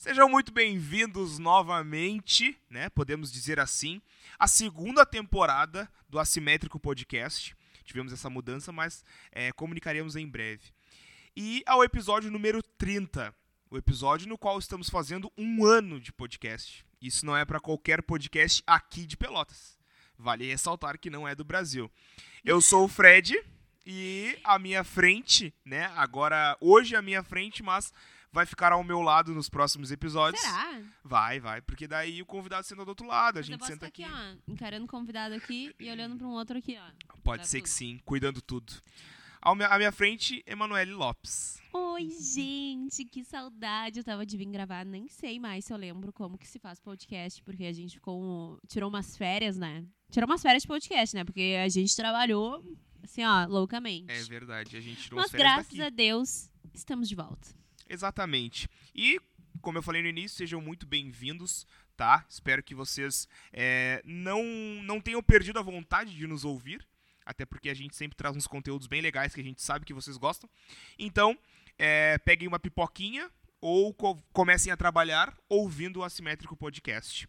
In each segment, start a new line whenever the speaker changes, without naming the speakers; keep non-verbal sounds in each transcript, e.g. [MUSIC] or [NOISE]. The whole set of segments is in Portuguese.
Sejam muito bem-vindos novamente, né? Podemos dizer assim, à segunda temporada do Assimétrico Podcast. Tivemos essa mudança, mas é, comunicaremos em breve. E ao episódio número 30, o episódio no qual estamos fazendo um ano de podcast. Isso não é para qualquer podcast aqui de Pelotas. Vale ressaltar que não é do Brasil. Eu sou o Fred e à minha frente, né? Agora, hoje à minha frente, mas vai ficar ao meu lado nos próximos episódios.
Será?
Vai, vai, porque daí o convidado senta do outro lado, a
Mas eu
gente senta aqui.
aqui, ó, encarando o convidado aqui e olhando para um outro aqui, ó.
Pode ser
tudo.
que sim, cuidando tudo. Ao me- à minha frente, Emanuele Lopes.
Oi, gente, que saudade. Eu tava de vir gravar, nem sei mais se eu lembro como que se faz podcast, porque a gente ficou. Tirou umas férias, né? Tirou umas férias de podcast, né? Porque a gente trabalhou, assim, ó, loucamente.
É verdade, a gente tirou
Mas graças
daqui.
a Deus, estamos de volta.
Exatamente. E, como eu falei no início, sejam muito bem-vindos, tá? Espero que vocês é, não, não tenham perdido a vontade de nos ouvir, até porque a gente sempre traz uns conteúdos bem legais que a gente sabe que vocês gostam. Então, é, peguem uma pipoquinha ou co- comecem a trabalhar ouvindo o Assimétrico Podcast.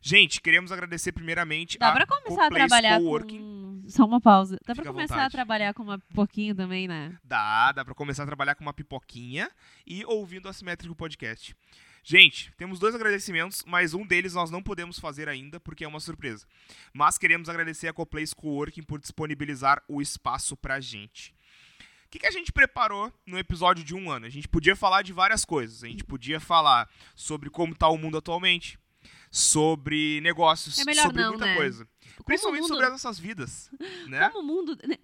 Gente, queremos agradecer primeiramente
Dá
a
pra começar a trabalhar
Coworking.
com... Só uma pausa. Dá
Fica
pra começar a trabalhar com uma pouquinho também, né?
Dá, dá pra começar a trabalhar com uma pipoquinha e ouvindo o Assimétrico Podcast. Gente, temos dois agradecimentos, mas um deles nós não podemos fazer ainda porque é uma surpresa. Mas queremos agradecer a Coplace Coworking por disponibilizar o espaço pra gente. O que, que a gente preparou no episódio de um ano? A gente podia falar de várias coisas. A gente podia falar sobre como tá o mundo atualmente, sobre negócios,
É melhor
sobre
não,
muita
né?
coisa. Principalmente
mundo-
sobre as nossas vidas, [LAUGHS] né?
Como o mundo. né,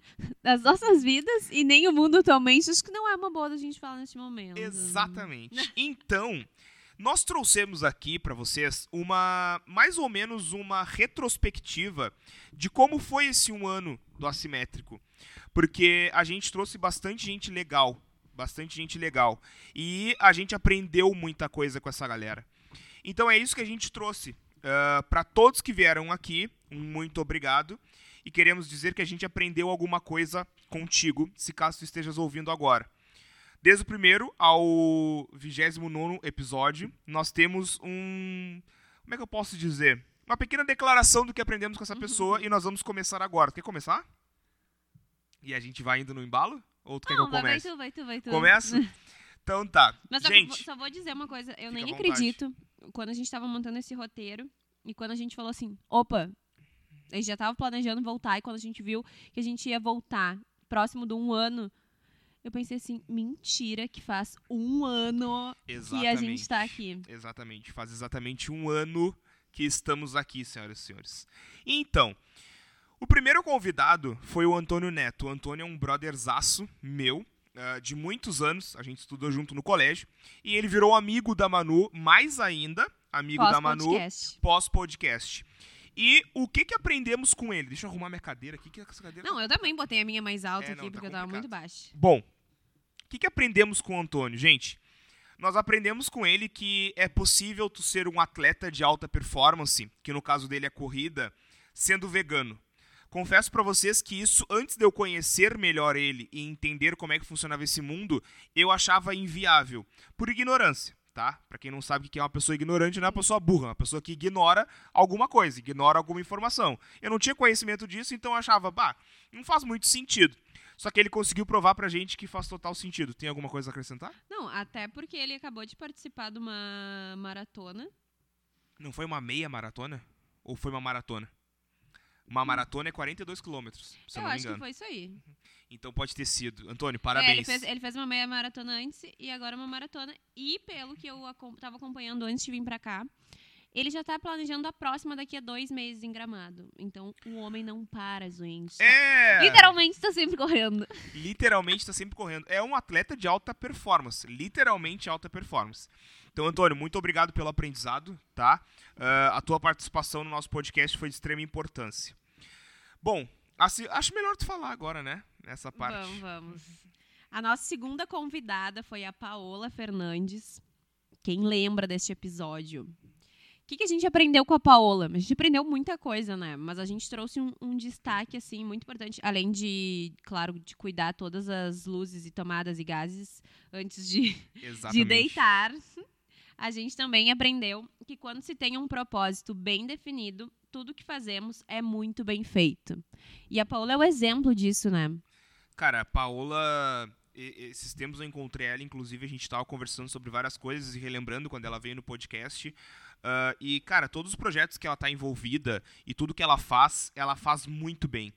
Das nossas vidas e nem o mundo atualmente, acho que não é uma boa da gente falar neste momento.
Exatamente. [LAUGHS] Então, nós trouxemos aqui pra vocês uma mais ou menos uma retrospectiva de como foi esse um ano do assimétrico, porque a gente trouxe bastante gente legal, bastante gente legal e a gente aprendeu muita coisa com essa galera. Então é isso que a gente trouxe para todos que vieram aqui. Muito obrigado. E queremos dizer que a gente aprendeu alguma coisa contigo, se caso tu estejas ouvindo agora. Desde o primeiro ao 29 episódio, nós temos um. Como é que eu posso dizer? Uma pequena declaração do que aprendemos com essa pessoa e nós vamos começar agora. Quer começar? E a gente vai indo no embalo? Ou tu quer que
Não,
eu
vai, vai
comece?
tu, vai tu, vai tu.
Começa? [LAUGHS] Então tá.
Mas só,
gente,
só vou dizer uma coisa, eu nem
vontade.
acredito quando a gente tava montando esse roteiro e quando a gente falou assim, opa, a gente já tava planejando voltar e quando a gente viu que a gente ia voltar próximo de um ano, eu pensei assim, mentira que faz um ano que a gente tá aqui.
Exatamente. Faz exatamente um ano que estamos aqui, senhoras e senhores. Então, o primeiro convidado foi o Antônio Neto. O Antônio é um brotherzaço meu, ah, de muitos anos. A gente estudou junto no colégio. E ele virou amigo da Manu, mais ainda, amigo da Manu,
Pós-podcast.
pós-podcast. E o que que aprendemos com ele? Deixa eu arrumar minha cadeira aqui. Que essa cadeira
Não, eu também botei a minha mais alta
É,
aqui
não, tá
porque eu tava muito baixa.
Bom, o que, que aprendemos com o Antônio? Gente, nós aprendemos com ele que é possível tu ser um atleta de alta performance, que no caso dele é corrida, sendo vegano. Confesso pra vocês que isso, antes de eu conhecer melhor ele e entender como é que funcionava esse mundo, eu achava inviável, por ignorância, tá? Pra quem não sabe o que é uma pessoa ignorante, não é uma pessoa burra, é uma pessoa que ignora alguma coisa, ignora alguma informação. Eu não tinha conhecimento disso, então eu achava, bah, não faz muito sentido. Só que ele conseguiu provar pra gente que faz total sentido. Tem alguma coisa a acrescentar?
Não, até porque ele acabou de participar de uma maratona.
Não foi uma meia maratona? Ou foi uma maratona? Uma maratona é 42 quilômetros, eu,
acho que foi isso aí.
Então pode ter sido. Antônio,
É, ele,
parabéns.
fez, ele fez uma meia maratona antes e agora uma maratona. E pelo que eu acom- tava acompanhando antes de vir pra cá, ele já tá planejando a próxima daqui a dois meses em Gramado. Então o homem não para, gente. Tá-
É!
Literalmente tá sempre correndo.
Literalmente tá sempre correndo. É um atleta de alta performance. Literalmente alta performance. Então, Antônio, muito obrigado pelo aprendizado, tá? Ah, a tua participação no nosso podcast foi de extrema importância. Bom, assim, acho melhor tu falar agora, né? Nessa parte.
Vamos, vamos. A nossa segunda convidada foi a Paola Fernandes. Quem lembra deste episódio? O que, que a gente aprendeu com a Paola? A gente aprendeu muita coisa, né? Mas a gente trouxe um, um destaque, assim, muito importante. Além de, claro, de cuidar todas as luzes e tomadas e gases antes de, [LAUGHS] de deitar. A gente também aprendeu que quando se tem um propósito bem definido, tudo que fazemos é muito bem feito. E a Paola é o exemplo disso, né?
Cara, a Paola, esses tempos eu encontrei ela, inclusive a gente estava conversando sobre várias coisas e relembrando quando ela veio no podcast. Uh, e, cara, todos os projetos que ela está envolvida e tudo que ela faz, ela faz muito bem.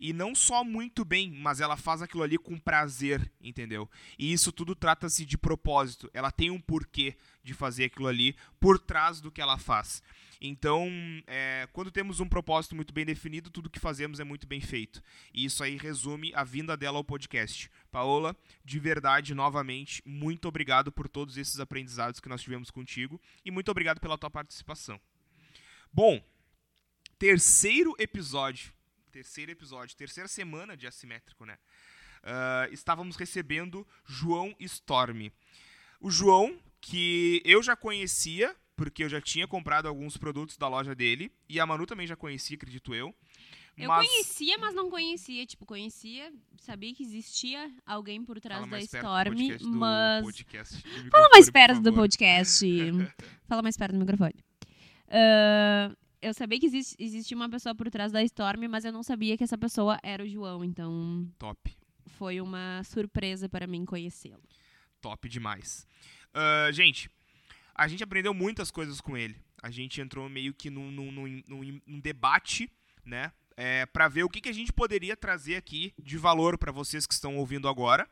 E não só muito bem, mas ela faz aquilo ali com prazer, entendeu? E isso tudo trata-se de propósito. Ela tem um porquê de fazer aquilo ali por trás do que ela faz. Então, é, quando temos um propósito muito bem definido, tudo que fazemos é muito bem feito. E isso aí resume a vinda dela ao podcast. Paola, de verdade, novamente, muito obrigado por todos esses aprendizados que nós tivemos contigo e muito obrigado pela tua participação. Bom, terceiro episódio terceiro episódio, terceira semana de Assimétrico, né? Uh, estávamos recebendo João Storm. O João, que eu já conhecia, porque eu já tinha comprado alguns produtos da loja dele, e a Manu também já conhecia, acredito eu.
Eu mas... conhecia, mas não conhecia. Tipo, conhecia, sabia que existia alguém por trás da Storm, mas. Fala mais perto do podcast. [LAUGHS] Fala mais perto do microfone. Uh, eu sabia que existe, existia uma pessoa por trás da Storm, mas eu não sabia que essa pessoa era o João, então.
Top.
Foi uma surpresa para mim conhecê-lo.
Top demais. Uh, gente, a gente aprendeu muitas coisas com ele. A gente entrou meio que num, num, num, num debate, né? É, para ver o que, que a gente poderia trazer aqui de valor para vocês que estão ouvindo agora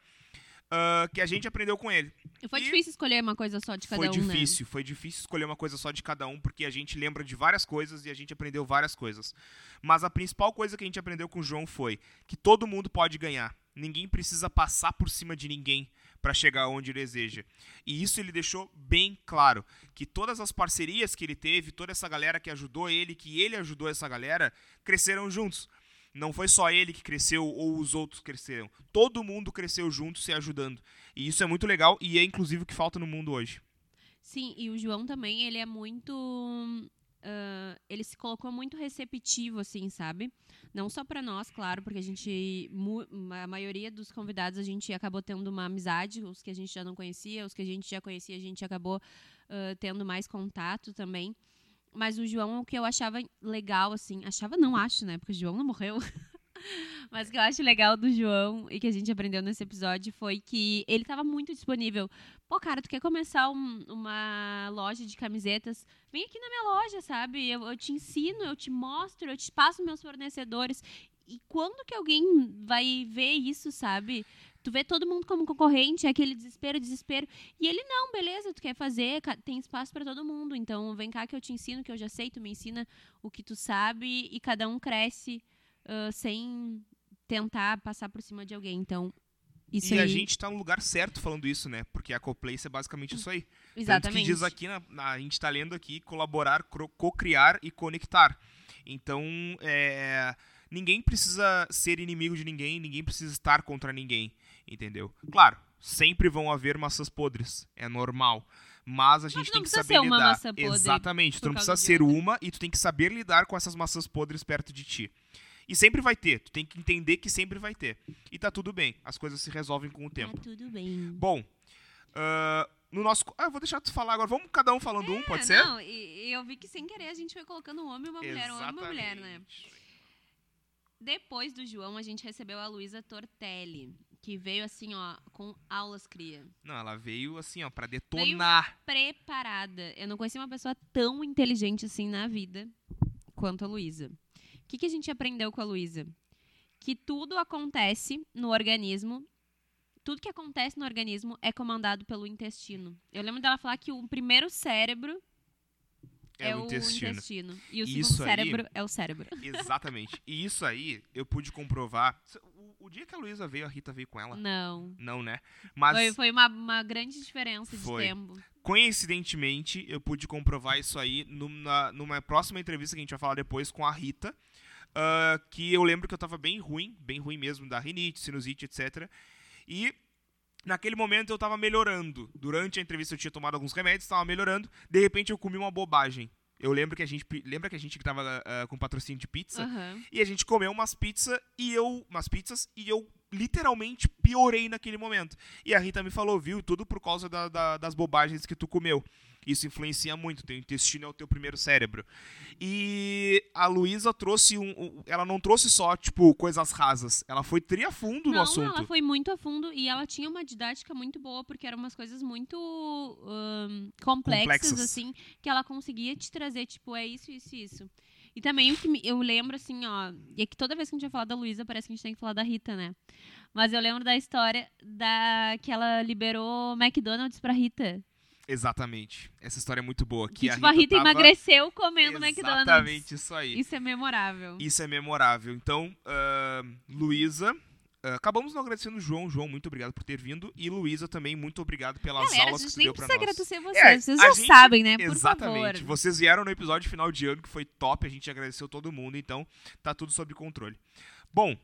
uh, que a gente aprendeu com ele.
E foi e difícil escolher uma coisa só de cada
foi
um,
difícil,
né?
Foi difícil escolher uma coisa só de cada um, porque a gente lembra de várias coisas e a gente aprendeu várias coisas. Mas a principal coisa que a gente aprendeu com o João foi que todo mundo pode ganhar. Ninguém precisa passar por cima de ninguém para chegar onde ele deseja. E isso ele deixou bem claro, que todas as parcerias que ele teve, toda essa galera que ajudou ele, que ele ajudou essa galera, cresceram juntos. Não foi só ele que cresceu ou os outros cresceram. Todo mundo cresceu junto, se ajudando. E isso é muito legal e é inclusive o que falta no mundo hoje.
Sim, e o João também, ele é muito. Uh, ele se colocou muito receptivo, assim, sabe? Não só para nós, claro, porque a gente. A maioria dos convidados a gente acabou tendo uma amizade, os que a gente já não conhecia, os que a gente já conhecia, a gente acabou uh, tendo mais contato também. Mas o João, o que eu achava legal, assim, achava não acho, né? Porque o João não morreu. [LAUGHS] Mas o que eu acho legal do João e que a gente aprendeu nesse episódio foi que ele estava muito disponível. Pô, cara, tu quer começar um, uma loja de camisetas? Vem aqui na minha loja, sabe? Eu, eu te ensino, eu te mostro, eu te passo meus fornecedores. E quando que alguém vai ver isso, sabe? Tu vê todo mundo como concorrente, é aquele desespero, desespero. E ele, não, beleza, tu quer fazer, tem espaço para todo mundo. Então, vem cá que eu te ensino, que eu já sei, tu me ensina o que tu sabe e cada um cresce uh, sem tentar passar por cima de alguém. Então, isso
e
aí...
a gente está no lugar certo falando isso, né? Porque a Coplace é basicamente isso aí.
Exatamente.
Tanto que diz aqui, na, na a gente está lendo aqui, colaborar, co-criar e conectar. Então, é, ninguém precisa ser inimigo de ninguém, ninguém precisa estar contra ninguém entendeu? Claro, sempre vão haver maçãs podres, é normal. Mas a gente tem que saber lidar. Exatamente, tu não precisa ser uma e tu tem que saber lidar com essas maçãs podres perto de ti. E sempre vai ter, tu tem que entender que sempre vai ter. E tá tudo bem, as coisas se resolvem com o tempo.
Tá tudo bem.
Bom, uh, no nosso. Ah, eu vou deixar tu falar agora. Vamos cada um falando é, um, pode ser?
Não, e, eu vi que sem querer a gente foi colocando um homem e uma mulher, um homem e uma mulher, né? Depois do João, a gente recebeu a Luísa Tortelli que veio assim, ó, com aulas cria.
Não, ela veio assim, ó, para detonar.
Veio preparada. Eu não conheci uma pessoa tão inteligente assim na vida quanto a Luísa. O que, que a gente aprendeu com a Luísa? Que tudo acontece no organismo. Tudo que acontece no organismo é comandado pelo intestino. Eu lembro dela falar que o primeiro cérebro é, é o, intestino. intestino. E o isso segundo cérebro é o cérebro.
Exatamente. E isso aí eu pude comprovar. [LAUGHS] O, dia que a Luísa veio, a Rita veio com ela?
Não.
Não, né? Mas
foi, foi uma, uma grande diferença
foi.
de tempo.
Coincidentemente, eu pude comprovar isso aí numa, numa próxima entrevista que a gente vai falar depois com a Rita. Uh, que eu lembro que eu tava bem ruim, bem ruim mesmo, da rinite, sinusite, etc. E Naquele momento eu estava melhorando. Durante a entrevista eu tinha tomado alguns remédios, estava melhorando. De repente eu comi uma bobagem. Eu lembro que a gente. Lembra que a gente tava uh, com patrocínio de pizza?
Uhum.
E a gente comeu umas pizzas e eu. Umas pizzas e eu literalmente piorei naquele momento. E a Rita me falou, viu, tudo por causa da, da, das bobagens que tu comeu. Isso influencia muito, teu intestino é o teu primeiro cérebro. E a Luísa trouxe um, um, Ela não trouxe só, tipo, coisas rasas. Ela foi triafundo
não,
no assunto.
Ela foi muito a fundo e ela tinha uma didática muito boa, porque eram umas coisas muito um, complexas, complexas, assim, que ela conseguia te trazer, tipo, é isso, isso, isso. E também o que eu lembro, assim, ó. E é que toda vez que a gente vai falar da Luísa, parece que a gente tem que falar da Rita, né? Mas eu lembro da história da que ela liberou McDonald's pra Rita.
Exatamente. Essa história é muito boa.
Que,
que
tipo, a Rita, a Rita tava... emagreceu comendo
Exatamente
McDonald's.
Exatamente isso aí.
Isso é memorável.
Isso é memorável. Então, uh, Luísa, acabamos não agradecendo o João. João, muito obrigado por ter vindo. E Luísa também, muito obrigado pelas
Galera,
aulas que
você
deu pra
nós.
agradecer
vocês. É, vocês já gente, sabem, né? Por
exatamente.
Favor.
Vocês vieram no episódio final de ano que foi top. A gente agradeceu todo mundo. Então, tá tudo sob controle. Bom,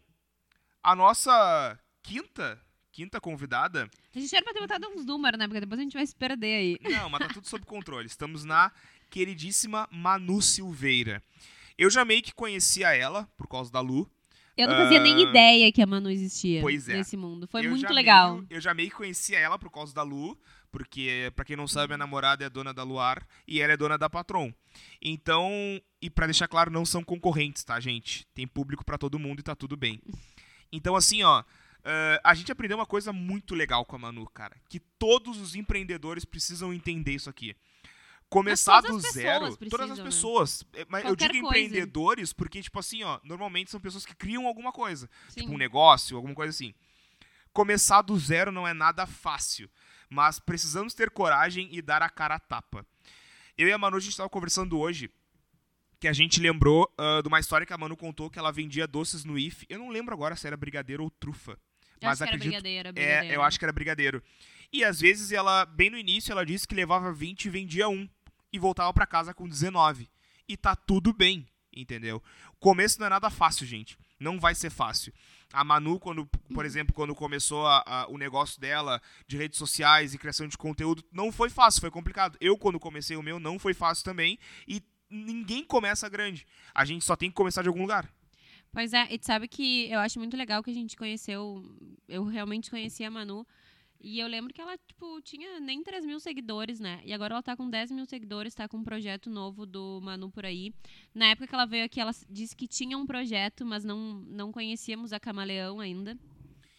a nossa quinta quinta convidada.
A gente era pra ter botado uns números, né? Porque depois a gente vai se perder aí.
Não, mas tá tudo sob controle. Estamos na queridíssima Manu Silveira. Eu já meio que conhecia ela por causa da Lu.
Eu não fazia uh, nem ideia que a Manu existia
pois é.
nesse mundo. Foi
eu
muito legal.
Meio, eu já meio que conhecia ela por causa da Lu, porque, para quem não sabe, minha namorada é dona da Luar e ela é dona da Patron. Então, e para deixar claro, não são concorrentes, tá, gente? Tem público para todo mundo e tá tudo bem. [LAUGHS] Então, assim, ó, uh, a gente aprendeu uma coisa muito legal com a Manu, cara. Que todos os empreendedores precisam entender isso aqui começar do zero.
Precisam,
todas as né? pessoas.
Né?
Mas eu digo empreendedores porque, tipo assim, ó, normalmente são pessoas que criam alguma coisa.
Sim.
Tipo um negócio, alguma coisa assim. Começar do zero não é nada fácil. Mas precisamos ter coragem e dar a cara a tapa. Eu e a Manu, a gente estava conversando hoje que a gente lembrou uh, de uma história que a Manu contou que ela vendia doces no IF. Eu não lembro agora se era brigadeiro ou trufa.
Eu
mas
acho
acredito,
que era brigadeiro, brigadeiro.
É, eu acho que era brigadeiro. E às vezes ela, bem no início, ela disse que levava 20 e vendia um e voltava para casa com 19. E tá tudo bem, entendeu? O começo não é nada fácil, gente. Não vai ser fácil. A Manu, quando, por exemplo, quando começou a, a, o negócio dela de redes sociais e criação de conteúdo, não foi fácil, foi complicado. Eu, quando comecei o meu, não foi fácil também. E ninguém começa grande. A gente só tem que começar de algum lugar.
Pois é, e tu sabe que eu acho muito legal que a gente conheceu. Eu realmente conheci a Manu e eu lembro que ela, tipo, tinha nem 3 mil seguidores, né? E agora ela tá com 10 mil seguidores, tá com um projeto novo do Manu por aí. Na época que ela veio aqui, ela disse que tinha um projeto, mas não, não conhecíamos a Camaleão ainda.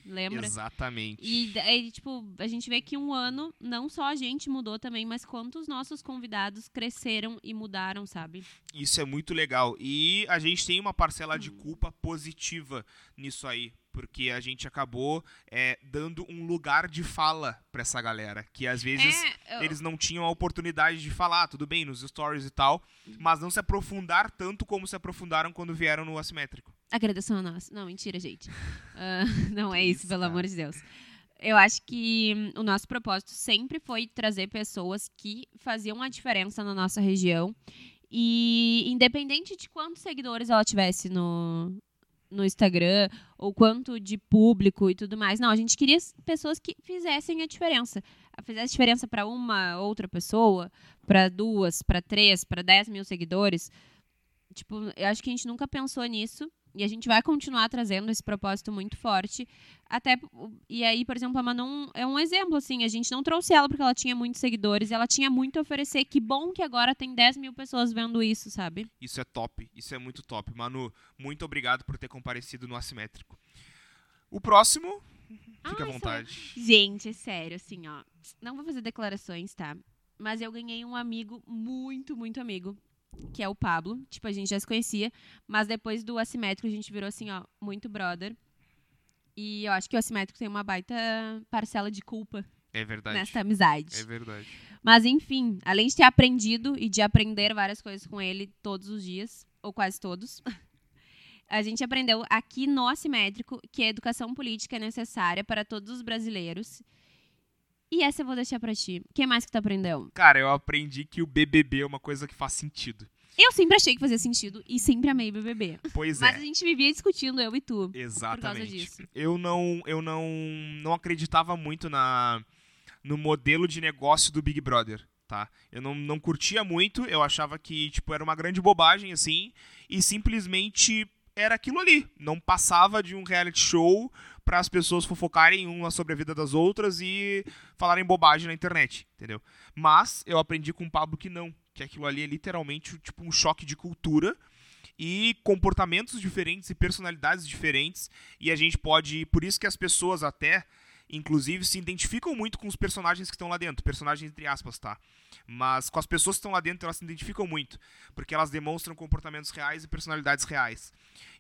Lembra?
Exatamente.
E aí, tipo, a gente vê que um ano, não só a gente mudou também, mas quantos nossos convidados cresceram e mudaram, sabe?
Isso é muito legal. E a gente tem uma parcela de culpa positiva nisso aí porque a gente acabou é, dando um lugar de fala para essa galera, que às vezes é, eu... eles não tinham a oportunidade de falar, tudo bem, nos stories e tal, mas não se aprofundar tanto como se aprofundaram quando vieram no assimétrico.
Agradeção a nós. Não, mentira, gente. Uh, [LAUGHS] não é isso, pelo amor de Deus. Eu acho que o nosso propósito sempre foi trazer pessoas que faziam a diferença na nossa região e independente de quantos seguidores ela tivesse no, no Instagram, ou quanto de público e tudo mais. Não, a gente queria pessoas que fizessem a diferença. Fizesse diferença para uma outra pessoa, para duas, para três, para dez mil seguidores. Tipo, eu acho que a gente nunca pensou nisso. E a gente vai continuar trazendo esse propósito muito forte. Até. E aí, por exemplo, a Manon é um exemplo, assim. A gente não trouxe ela porque ela tinha muitos seguidores. Ela tinha muito a oferecer. Que bom que agora tem 10 mil pessoas vendo isso, sabe?
Isso é top. Isso é muito top. Manu, muito obrigado por ter comparecido no Assimétrico. O próximo. Fica à vontade.
Gente, é sério, assim, ó. Não vou fazer declarações, tá? Mas eu ganhei um amigo muito, muito amigo que é o Pablo. Tipo, a gente já se conhecia, mas depois do assimétrico a gente virou assim, ó, muito brother. E eu acho que o assimétrico tem uma baita parcela de culpa.
É verdade.
Nessa amizade.
É verdade.
Mas enfim, além de ter aprendido e de aprender várias coisas com ele todos os dias, ou quase todos, [LAUGHS] a gente aprendeu aqui no Assimétrico que a educação política é necessária para todos os brasileiros e essa eu vou deixar pra ti. O que mais que tu aprendeu?
Cara, eu aprendi que o BBB é uma coisa que faz sentido.
Eu sempre achei que fazia sentido e sempre amei BBB.
Pois
Mas
é.
a gente vivia discutindo, eu e tu.
Exatamente.
Por causa disso.
Eu não, eu não, não acreditava muito na, no modelo de negócio do Big Brother, tá? Eu não, não curtia muito, eu achava que, tipo, era uma grande bobagem, assim, e simplesmente era aquilo ali. Não passava de um reality show para as pessoas fofocarem umas sobre a vida das outras e falarem bobagem na internet, entendeu? Mas eu aprendi com o Pablo que não, que aquilo ali é literalmente tipo um choque de cultura e comportamentos diferentes e personalidades diferentes e a gente pode, por isso que as pessoas até inclusive se identificam muito com os personagens que estão lá dentro, personagens entre aspas, tá? Mas com as pessoas que estão lá dentro, elas se identificam muito, porque elas demonstram comportamentos reais e personalidades reais.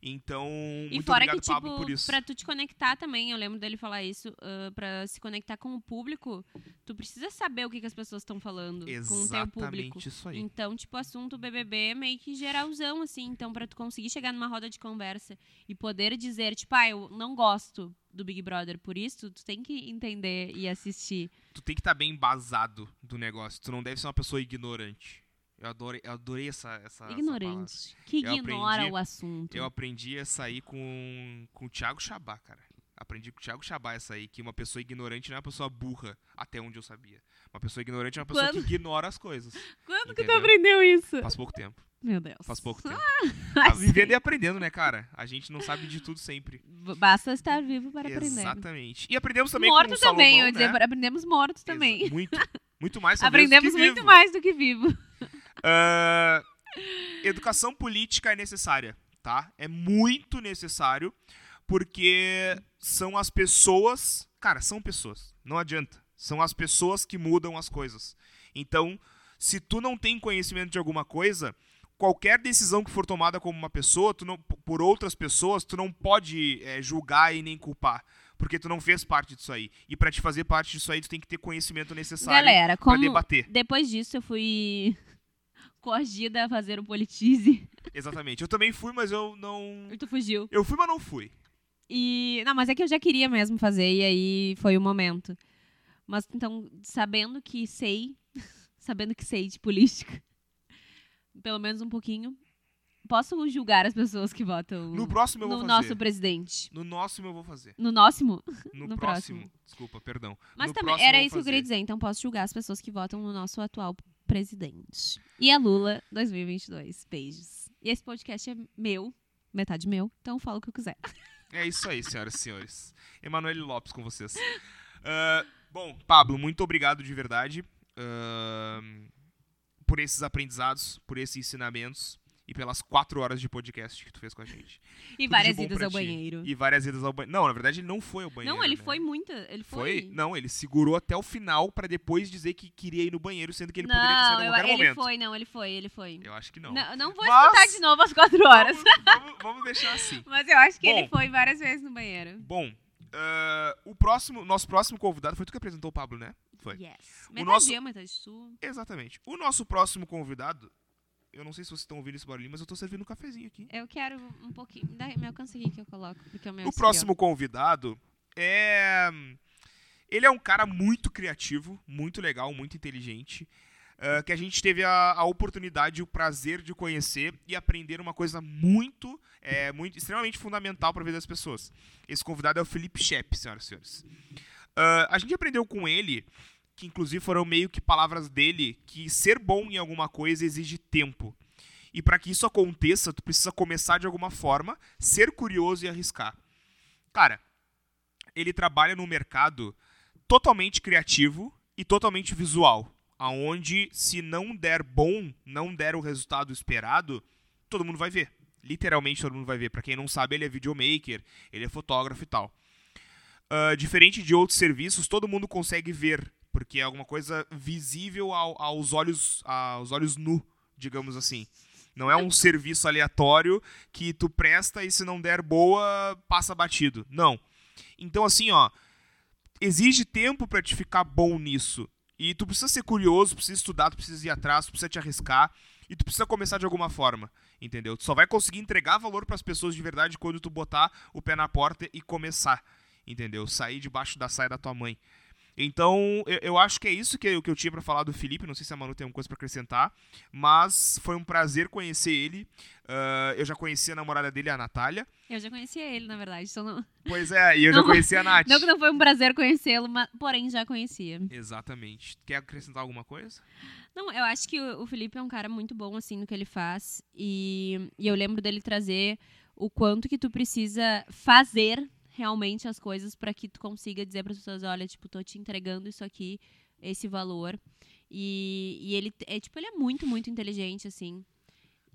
Então,
E
muito obrigado,
que, tipo,
Pablo, por isso.
pra tu te conectar também, eu lembro dele falar isso, ah, pra se conectar com o público, tu precisa saber o que, que as pessoas estão falando com o teu público.
Exatamente isso aí.
Então, tipo, assunto BBB é meio que geralzão, assim. Então, pra tu conseguir chegar numa roda de conversa e poder dizer, tipo, ah, eu não gosto do Big Brother por isso, tu tem que entender e assistir.
Tu tem que estar bem embasado do negócio. Tu não deve ser uma pessoa ignorante. Eu adorei, eu adorei essa, essa essa.
Ignorante. Que
Eu
ignora
aprendi-
o assunto.
Eu aprendi essa aí com, com o Thiago Chabá, cara. Aprendi com o Thiago Chabá essa aí, que uma pessoa ignorante não é uma pessoa burra, até onde eu sabia. Uma pessoa ignorante é uma pessoa
Quando?
que ignora as coisas.
Quando que tu
Entendeu?
aprendeu isso?
Faz pouco tempo.
Meu Deus.
Faz pouco [LAUGHS] tempo.
Ah,
Ah, Vivendo e aprendendo, né, cara? A gente não sabe de tudo sempre.
Basta estar vivo para aprender.
Exatamente. E aprendemos também
morto
com
também,
Salomão,
eu ia dizer,
né?
aprendemos morto também.
Exa- Muito, muito mais
Aprendemos
que
muito
vivo.
mais do que vivo.
Ah, educação política é necessária, tá? É muito necessário, porque são as pessoas. Cara, são pessoas. Não adianta. São as pessoas que mudam as coisas. Então, se tu não tem conhecimento de alguma coisa, qualquer decisão que for tomada como uma pessoa, tu não, por outras pessoas, tu não pode é, julgar e nem culpar. Porque tu não fez parte disso aí. E pra te fazer parte disso aí, tu tem que ter conhecimento necessário
Galera,
pra
como
debater.
depois disso eu fui [LAUGHS] coagida a fazer o politize.
Exatamente. Eu também fui, mas eu não.
E tu fugiu.
Eu fui, mas não fui.
E. Não, mas é que eu já queria mesmo fazer, e aí foi o momento. Mas então, sabendo que sei, [LAUGHS] sabendo que sei de política, pelo menos um pouquinho, posso julgar as pessoas que votam
No próximo eu vou
no
fazer.
nosso presidente.
No nosso eu vou fazer.
No nosso?
No, [LAUGHS]
No
próximo.
próximo.
Desculpa, perdão.
Mas
No
também, era isso que eu queria dizer. Então posso julgar as pessoas que votam no nosso atual presidente. E a Lula 2022. Beijos. E esse podcast é meu, metade meu, então eu falo o que eu quiser.
É isso aí, senhoras e senhores. Emanuele Lopes com vocês. Ah, bom, Pablo, muito obrigado de verdade ah, por esses aprendizados, por esses ensinamentos e pelas quatro horas de podcast que tu fez com a gente.
E
Tudo
várias idas ao
ti.
banheiro.
E várias idas ao banheiro. Não, na verdade ele não foi ao banheiro.
Não, ele
né?
foi muita. Ele foi.
Foi? Não, ele segurou até o final pra depois dizer que queria ir no banheiro, sendo que ele
não,
poderia ter saído a
eu-
qualquer
ele
momento.
foi, não, ele foi, ele foi.
Eu acho que não.
Não, não vou
Mas-
escutar de novo às quatro horas.
Vamos, vamos- vamos deixar assim. [LAUGHS]
Mas eu acho que
Bom.
ele foi várias vezes no banheiro.
Bom, ah, o próximo, nosso próximo convidado foi tu que apresentou o Pablo, né? Foi.
Yes.
O
Metade
nosso-
eu, metade sul.
Exatamente. O nosso próximo convidado, eu não sei se vocês estão ouvindo esse barulhinho, mas eu tô servindo um cafezinho aqui.
Eu quero um pouquinho. Dá, me alcança aqui que eu coloco. Porque é o meu
O próximo convidado é. Ele é um cara muito criativo, muito legal, muito inteligente. ah, que a gente teve a, a oportunidade e o prazer de conhecer e aprender uma coisa muito, é, muito extremamente fundamental para a vida das pessoas. Esse convidado é o Felipe Schepp, senhoras e senhores. Ah, a gente aprendeu com ele, que inclusive foram meio que palavras dele, que ser bom em alguma coisa exige tempo. E para que isso aconteça, tu precisa começar de alguma forma, ser curioso e arriscar. Cara, ele trabalha num mercado totalmente criativo e totalmente visual, aonde se não der bom, não der o resultado esperado, todo mundo vai ver. Literalmente todo mundo vai ver. Pra quem não sabe, ele é videomaker, ele é fotógrafo e tal. Ah, diferente de outros serviços, todo mundo consegue ver, porque é alguma coisa visível ao- aos olhos, aos olhos nu, digamos assim. Não é um serviço aleatório que tu presta e se não der boa, passa batido. Não. Então assim, ó, exige tempo pra te ficar bom nisso. E tu precisa ser curioso, precisa estudar, tu precisa ir atrás, tu precisa te arriscar e tu precisa começar de alguma forma, entendeu? Tu só vai conseguir entregar valor pras pessoas de verdade quando tu botar o pé na porta e começar, entendeu? Sair debaixo da saia da tua mãe. Então, eu, eu acho que é isso que eu, que eu tinha pra falar do Felipe. Não sei se a Manu tem alguma coisa pra acrescentar, mas foi um prazer conhecer ele. Ah, eu já conheci a namorada dele, a Natália.
Eu já conhecia ele, na verdade. Então não,
Pois é, e eu já
Não-
conheci a Nath.
não que não foi um prazer conhecê-lo, mas porém já conhecia.
Exatamente. Quer acrescentar alguma coisa?
Não, eu acho que o o Felipe é um cara muito bom, assim, no que ele faz. E, e eu lembro dele trazer o quanto que tu precisa fazer realmente as coisas para que tu consiga dizer para as pessoas, olha, tipo, tô te entregando isso aqui, esse valor. E, e ele é tipo, ele é muito, muito inteligente assim.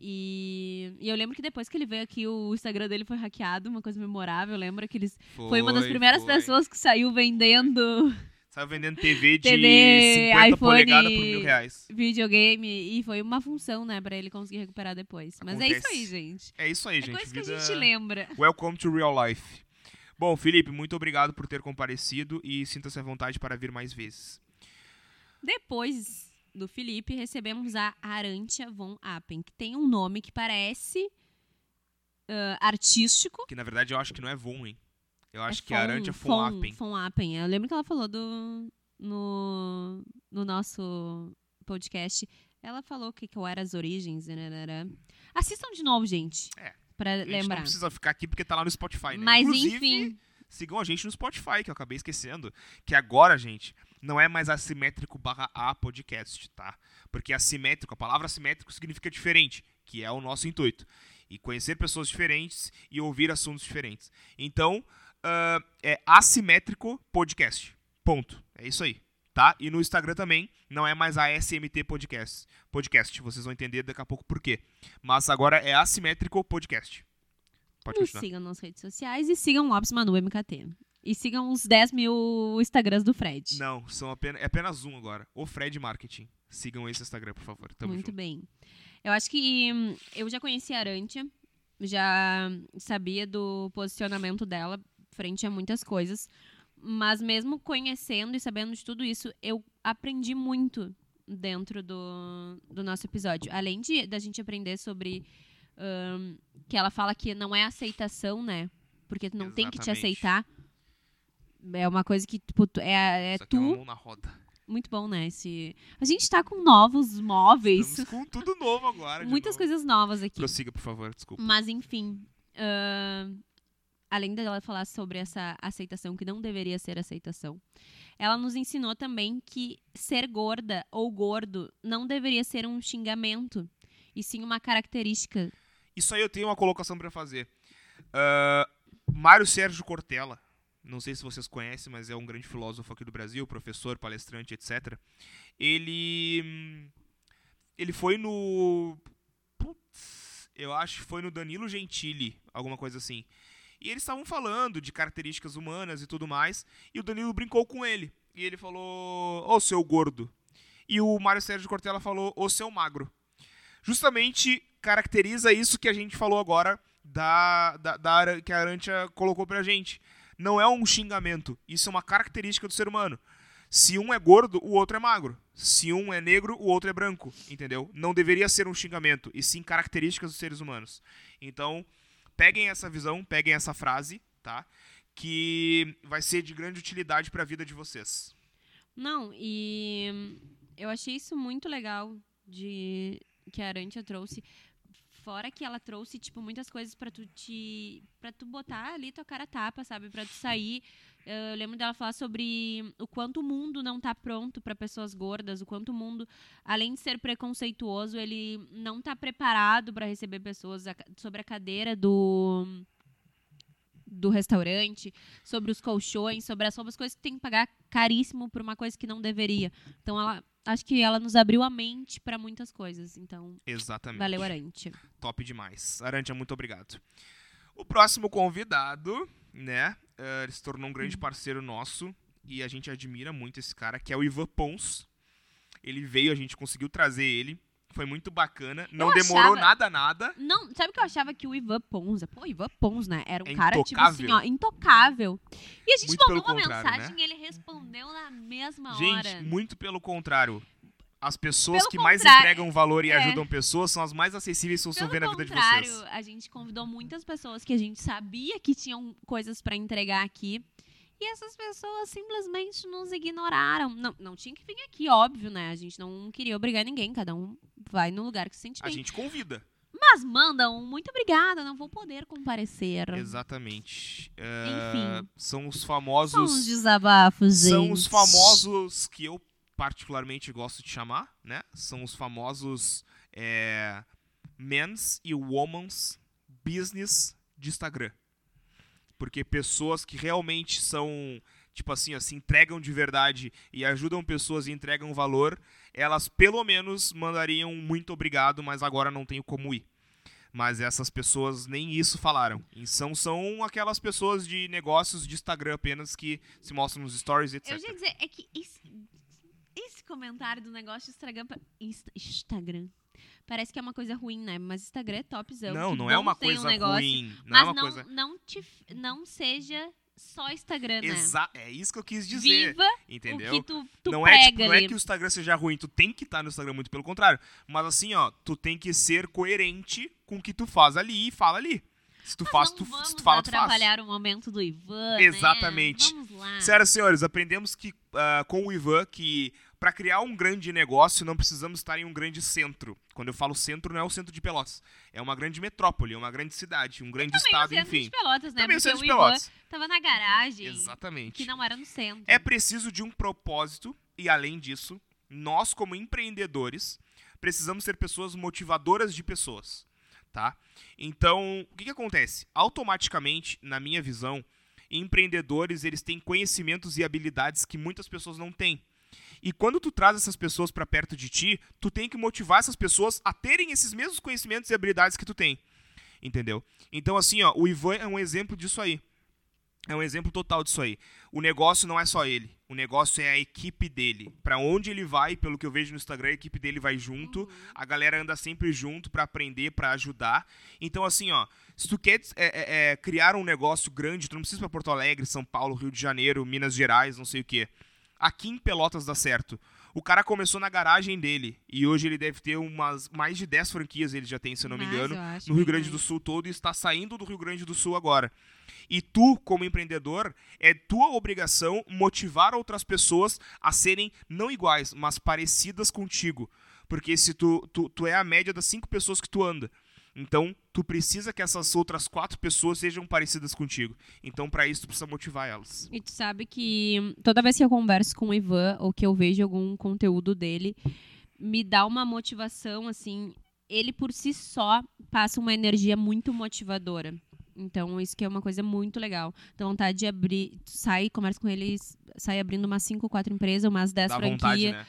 E, e eu lembro que depois que ele veio aqui, o Instagram dele foi hackeado, uma coisa memorável. Lembra que eles
Foi,
foi uma das primeiras
foi.
pessoas que saiu vendendo [LAUGHS]
Saiu vendendo TV de
TV,
50
iPhone,
por mil reais.
videogame e foi uma função, né, pra ele conseguir recuperar depois. Mas é isso aí, gente.
É isso aí,
É
gente.
coisa que
Vida-
a gente lembra.
Welcome to real life. Bom, Felipe, muito obrigado por ter comparecido e sinta-se à vontade para vir mais vezes.
Depois do Felipe, recebemos a Arantia von Appen, que tem um nome que parece ah, artístico.
Que na verdade eu acho que não é Von, hein? Eu acho
É
que é Arantia von Appen.
Von Appen. Eu lembro que ela falou do, no, no nosso podcast. Ela falou que, que eu era as origens. Né, Assistam de novo, gente.
É,
Pra
A gente
lembrar.
não precisa ficar aqui porque tá lá no Spotify, né?
Mas
Inclusive,
enfim.
sigam a gente no Spotify, que eu acabei esquecendo. Que agora, gente, não é mais assimétrico barra A podcast, tá? Porque assimétrico, a palavra assimétrico significa diferente, que é o nosso intuito. E conhecer pessoas diferentes e ouvir assuntos diferentes. Então, ah, é assimétrico podcast. Ponto. É isso aí. Tá? E no Instagram também não é mais a SMT Podcast. Podcast. Vocês vão entender daqui a pouco por quê. Mas agora é assimétrico podcast. Pode
Nos
continuar.
sigam nas redes sociais e sigam Lopes Manu MKT. E sigam os 10 mil Instagrams do Fred.
Não, são apenas, é apenas um agora. O Fred Marketing. Sigam esse Instagram, por favor. Tamo
Muito
junto.
bem. Eu acho que hum, eu já conheci a Arantia, já sabia do posicionamento dela frente a muitas coisas, mas mesmo conhecendo e sabendo de tudo isso, eu aprendi muito dentro do, do nosso episódio. Além de da gente aprender sobre hum, que ela fala que não é aceitação, né? Porque tu não tem que te
Exatamente.
aceitar. É uma coisa que tipo, tu- é, é
Só que é uma
tu.
mão na roda.
Muito bom, né? Esse... A gente tá com novos móveis.
Estamos com tudo novo agora.
Muitas
novo.
coisas novas aqui.
Prossiga, por favor. Desculpa.
Mas, enfim. ahn, além dela falar sobre essa aceitação, que não deveria ser aceitação, ela nos ensinou também que ser gorda ou gordo não deveria ser um xingamento, e sim uma característica.
Isso aí eu tenho uma colocação pra fazer. Ah, Mário Sérgio Cortella. Não sei se vocês conhecem, mas é um grande filósofo aqui do Brasil, professor, palestrante, etc. Ele. Ele foi no. Putz, eu acho que foi no Danilo Gentili, alguma coisa assim. E eles estavam falando de características humanas e tudo mais. E o Danilo brincou com ele. E ele falou: Ô seu gordo. E o Mário Sérgio Cortella falou: Ô seu magro. Justamente caracteriza isso que a gente falou agora da, da, da que a Arantia colocou pra gente. Não é um xingamento. Isso é uma característica do ser humano. Se um é gordo, o outro é magro. Se um é negro, o outro é branco. Entendeu? Não deveria ser um xingamento, e sim características dos seres humanos. Então, peguem essa visão, peguem essa frase, tá? Que vai ser de grande utilidade pra vida de vocês.
Não, e eu achei isso muito legal de que a Arantia trouxe. Fora que ela trouxe, tipo, muitas coisas pra tu te. para tu botar ali tua cara tapa, sabe? Pra tu sair. Eu lembro dela falar sobre o quanto o mundo não tá pronto pra pessoas gordas, o quanto o mundo, além de ser preconceituoso, ele não tá preparado pra receber pessoas sobre a cadeira do do restaurante, sobre os colchões, sobre as sobre as coisas que tem que pagar caríssimo por uma coisa que não deveria. Então ela acho que ela nos abriu a mente pra muitas coisas. Então,
Exatamente.
valeu Arantia.
Top demais. Arantia, muito obrigado. O próximo convidado, né? eh, ele se tornou um grande parceiro nosso e a gente admira muito esse cara, que é o Ivan Pons. Ele veio, a gente conseguiu trazer ele. Foi muito bacana. Não
Eu
demorou
achava-
nada, nada.
Não, sabe o que eu achava que o Ivan Ponza, pô, Ivan Pons, né? Era um
É
cara, tipo assim,
intocável.
ó, intocável. E a gente
Muito
mandou uma
contrário,
mensagem e ele respondeu na mesma
Gente,
hora.
muito pelo contrário. As pessoas
Pelo
que mais entregam valor e
é.
ajudam pessoas são as mais acessíveis que vão ver na vida de
contrário,
vocês.
a gente convidou muitas pessoas que a gente sabia que tinham coisas pra entregar aqui. E essas pessoas simplesmente nos ignoraram. Não, não tinha que vir aqui, óbvio, né? A gente não queria obrigar ninguém, cada um vai no lugar que se sente
A
bem.
gente convida.
Mas mandam, muito obrigada, não vou poder comparecer.
Exatamente. Eh,
Enfim.
São os
São
famosos.
uns desabafos, gente.
São os famosos que eu particularmente gosto de chamar, né? São os famosos é, men's e woman's business de Instagram. Porque pessoas que realmente são, tipo assim, ó, se entregam de verdade e ajudam pessoas e entregam valor, elas pelo menos mandariam muito obrigado, mas agora não tenho como ir. Mas essas pessoas nem isso falaram. E são, são aquelas pessoas de negócios de Instagram apenas que se mostram nos stories, etc.
Eu já ia dizer, é que esse, esse comentário do negócio de Instagram. Instagram. Parece que é uma coisa ruim, né? Mas Instagram é topzão.
Não, não é uma
tem um
coisa
negócio,
ruim. Não
Mas
é uma
não,
coisa.
não, te, não seja só Instagram, né?
Exa é isso que eu quis dizer.
Viva
entendeu?
o que tu, tu
não é, tipo, não é que o Instagram seja ruim, tu tem que estar no Instagram, muito pelo contrário. Mas assim, ó, tu tem que ser coerente com o que tu faz ali e fala ali. Se tu
Mas
faz, tu, se tu fala, tu faz.
atrapalhar o momento do Ivan, né?
Exatamente.
Vamos lá.
Senhoras e senhores, aprendemos que ah, com o Ivan que para criar um grande negócio não precisamos estar em um grande centro. Quando eu falo centro, não é o centro de Pelotas. É uma grande metrópole, é uma grande cidade, um grande
Também o
estado,
centro
enfim.
de Pelotas, né?
Também o
Porque
centro
o
de
Ivan
Pelotas.
tava na garagem,
Exatamente.
que não era no centro.
É preciso de um propósito e, além disso, nós, como empreendedores, precisamos ser pessoas motivadoras de pessoas, tá? Então, o que, que acontece? Automaticamente, na minha visão, empreendedores eles têm conhecimentos e habilidades que muitas pessoas não têm. E quando tu traz essas pessoas para perto de ti, tu tem que motivar essas pessoas a terem esses mesmos conhecimentos e habilidades que tu tem. Entendeu? Então, assim, ó, o Ivan é um exemplo disso aí. É um exemplo total disso aí. O negócio não é só ele. O negócio é a equipe dele. Pra onde ele vai, pelo que eu vejo no Instagram, a equipe dele vai junto. A galera anda sempre junto pra aprender, pra ajudar. Então, assim, ó, se tu quer é, é, é, criar um negócio grande, tu não precisa ir pra Porto Alegre, São Paulo, Rio de Janeiro, Minas Gerais, não sei o quê. Aqui em Pelotas dá certo. O cara começou na garagem dele e hoje ele deve ter umas mais de 10 franquias, ele já tem, se eu não me engano no Rio Grande do. Sul todo e está saindo do Rio Grande do Sul agora. E tu, como empreendedor, é tua obrigação motivar outras pessoas a serem não iguais, mas parecidas contigo. Porque se tu, tu, tu é a média das cinco pessoas que tu anda. Então, tu precisa que essas outras quatro pessoas sejam parecidas contigo. Então, para isso, tu precisa motivar elas.
E tu sabe que hum, toda vez que eu converso com o Ivan ou que eu vejo algum conteúdo dele, me dá uma motivação, assim. Ele por si só passa uma energia muito motivadora. Então, isso que é uma coisa muito legal. Dá vontade de abrir, sai, conversa com ele, sai abrindo umas 5, 4 empresas, umas 10
Dá
franquias.
vontade, né?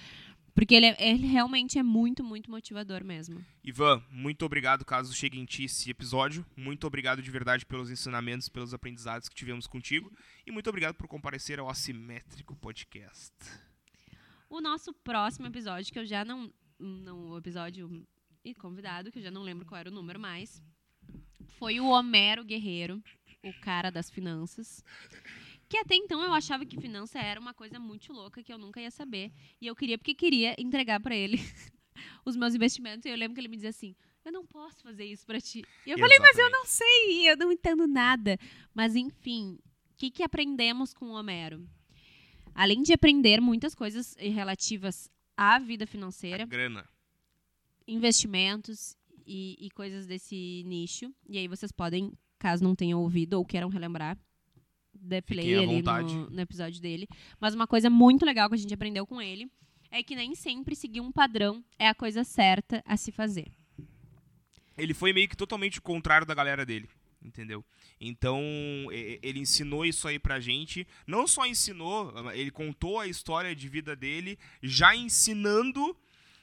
Porque ele, é- ele realmente é muito, muito motivador mesmo.
Ivan, muito obrigado caso chegue em ti esse episódio. Muito obrigado de verdade pelos ensinamentos, pelos aprendizados que tivemos contigo. E muito obrigado por comparecer ao Assimétrico Podcast.
O nosso próximo episódio, que eu já não. não o episódio e convidado, que eu já não lembro qual era o número mais. Foi o Homero Guerreiro, o cara das finanças. Que até então eu achava que finança era uma coisa muito louca que eu nunca ia saber. E eu queria, porque queria entregar pra ele [LAUGHS] os meus investimentos. E eu lembro que ele me dizia assim: Eu não posso fazer isso pra ti. E eu falei, mas eu não sei, eu não entendo nada. Mas enfim, o que, que aprendemos com o Homero? Além de aprender muitas coisas relativas à vida
A
financeira,
grana.
investimentos e, e coisas desse nicho. E aí vocês podem, caso não tenham ouvido ou queiram relembrar, dê play ali no, no episódio dele. Mas uma coisa muito legal que a gente aprendeu com ele é que nem sempre seguir um padrão é a coisa certa a se fazer.
Ele foi meio que totalmente o contrário da galera dele. Entendeu? Então, ele ensinou isso aí pra gente. Não só ensinou, ele contou a história de vida dele, já ensinando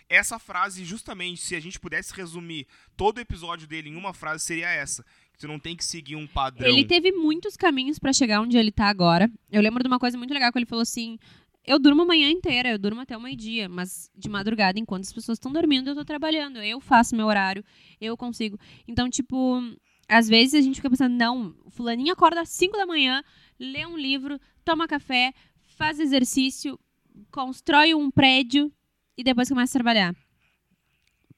essa frase, justamente. Se a gente pudesse resumir todo o episódio dele em uma frase, seria essa: tu não tem que seguir um padrão.
Ele teve muitos caminhos pra chegar onde ele tá agora. Eu lembro de uma coisa muito legal que ele falou assim: eu durmo a manhã inteira, eu durmo até o meio-dia, mas de madrugada, enquanto as pessoas estão dormindo, eu tô trabalhando. Eu faço meu horário, eu consigo. Então, tipo, às vezes a gente fica pensando, não, fulaninho acorda às 5 da manhã, lê um livro, toma café, faz exercício, constrói um prédio e depois começa a trabalhar.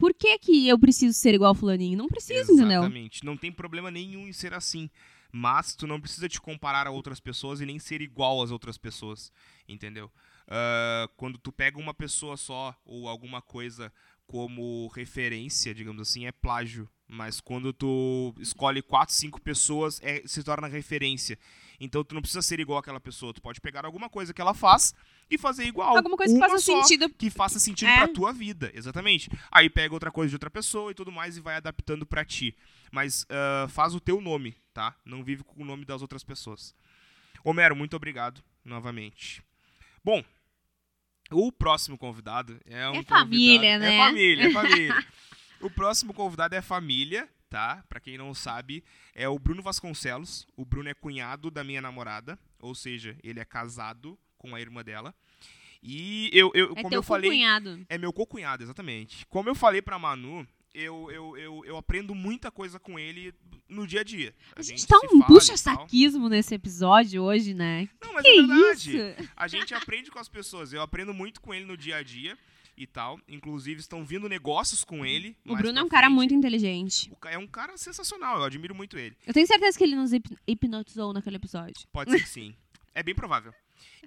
Por que que eu preciso ser igual fulaninho? Não preciso, entendeu?
Exatamente. Não tem problema nenhum em ser assim. Mas tu não precisa te comparar a outras pessoas e nem ser igual às outras pessoas. Entendeu? Ah, quando tu pega uma pessoa só ou alguma coisa como referência, digamos assim, é plágio. Mas quando tu escolhe quatro, cinco pessoas, é, se torna referência. Então tu não precisa ser igual àquela pessoa. Tu pode pegar alguma coisa que ela faz e fazer igual.
Alguma coisa que faça sentido.
Que faça sentido
É.
pra tua vida, exatamente. Aí pega outra coisa de outra pessoa e tudo mais e vai adaptando pra ti. Mas ah, faz o teu nome, tá? Não vive com o nome das outras pessoas. Homero, muito obrigado novamente. Bom, o próximo convidado é um
É família,
convidado-
né?
É família, é família. [LAUGHS] o próximo convidado é família, tá? Pra quem não sabe, é o Bruno Vasconcelos. O Bruno é cunhado da minha namorada, ou seja, ele é casado com a irmã dela. E eu, eu
É
como eu falei,
cunhado.
é meu cocunhado, exatamente. Como eu falei pra Manu, eu, eu, eu, eu aprendo muita coisa com ele no dia a dia.
A gente
se
tá um puxa-saquismo nesse episódio hoje, né?
Não, mas
Que
é verdade.
isso?
A gente aprende com as pessoas. Eu aprendo muito com ele no dia a dia e tal. Inclusive, estão vindo negócios com ele.
O Bruno é um cara muito inteligente.
É um cara sensacional, eu admiro muito ele.
Eu tenho certeza que ele nos hip- hipnotizou naquele episódio.
Pode ser que sim. [LAUGHS] É bem provável.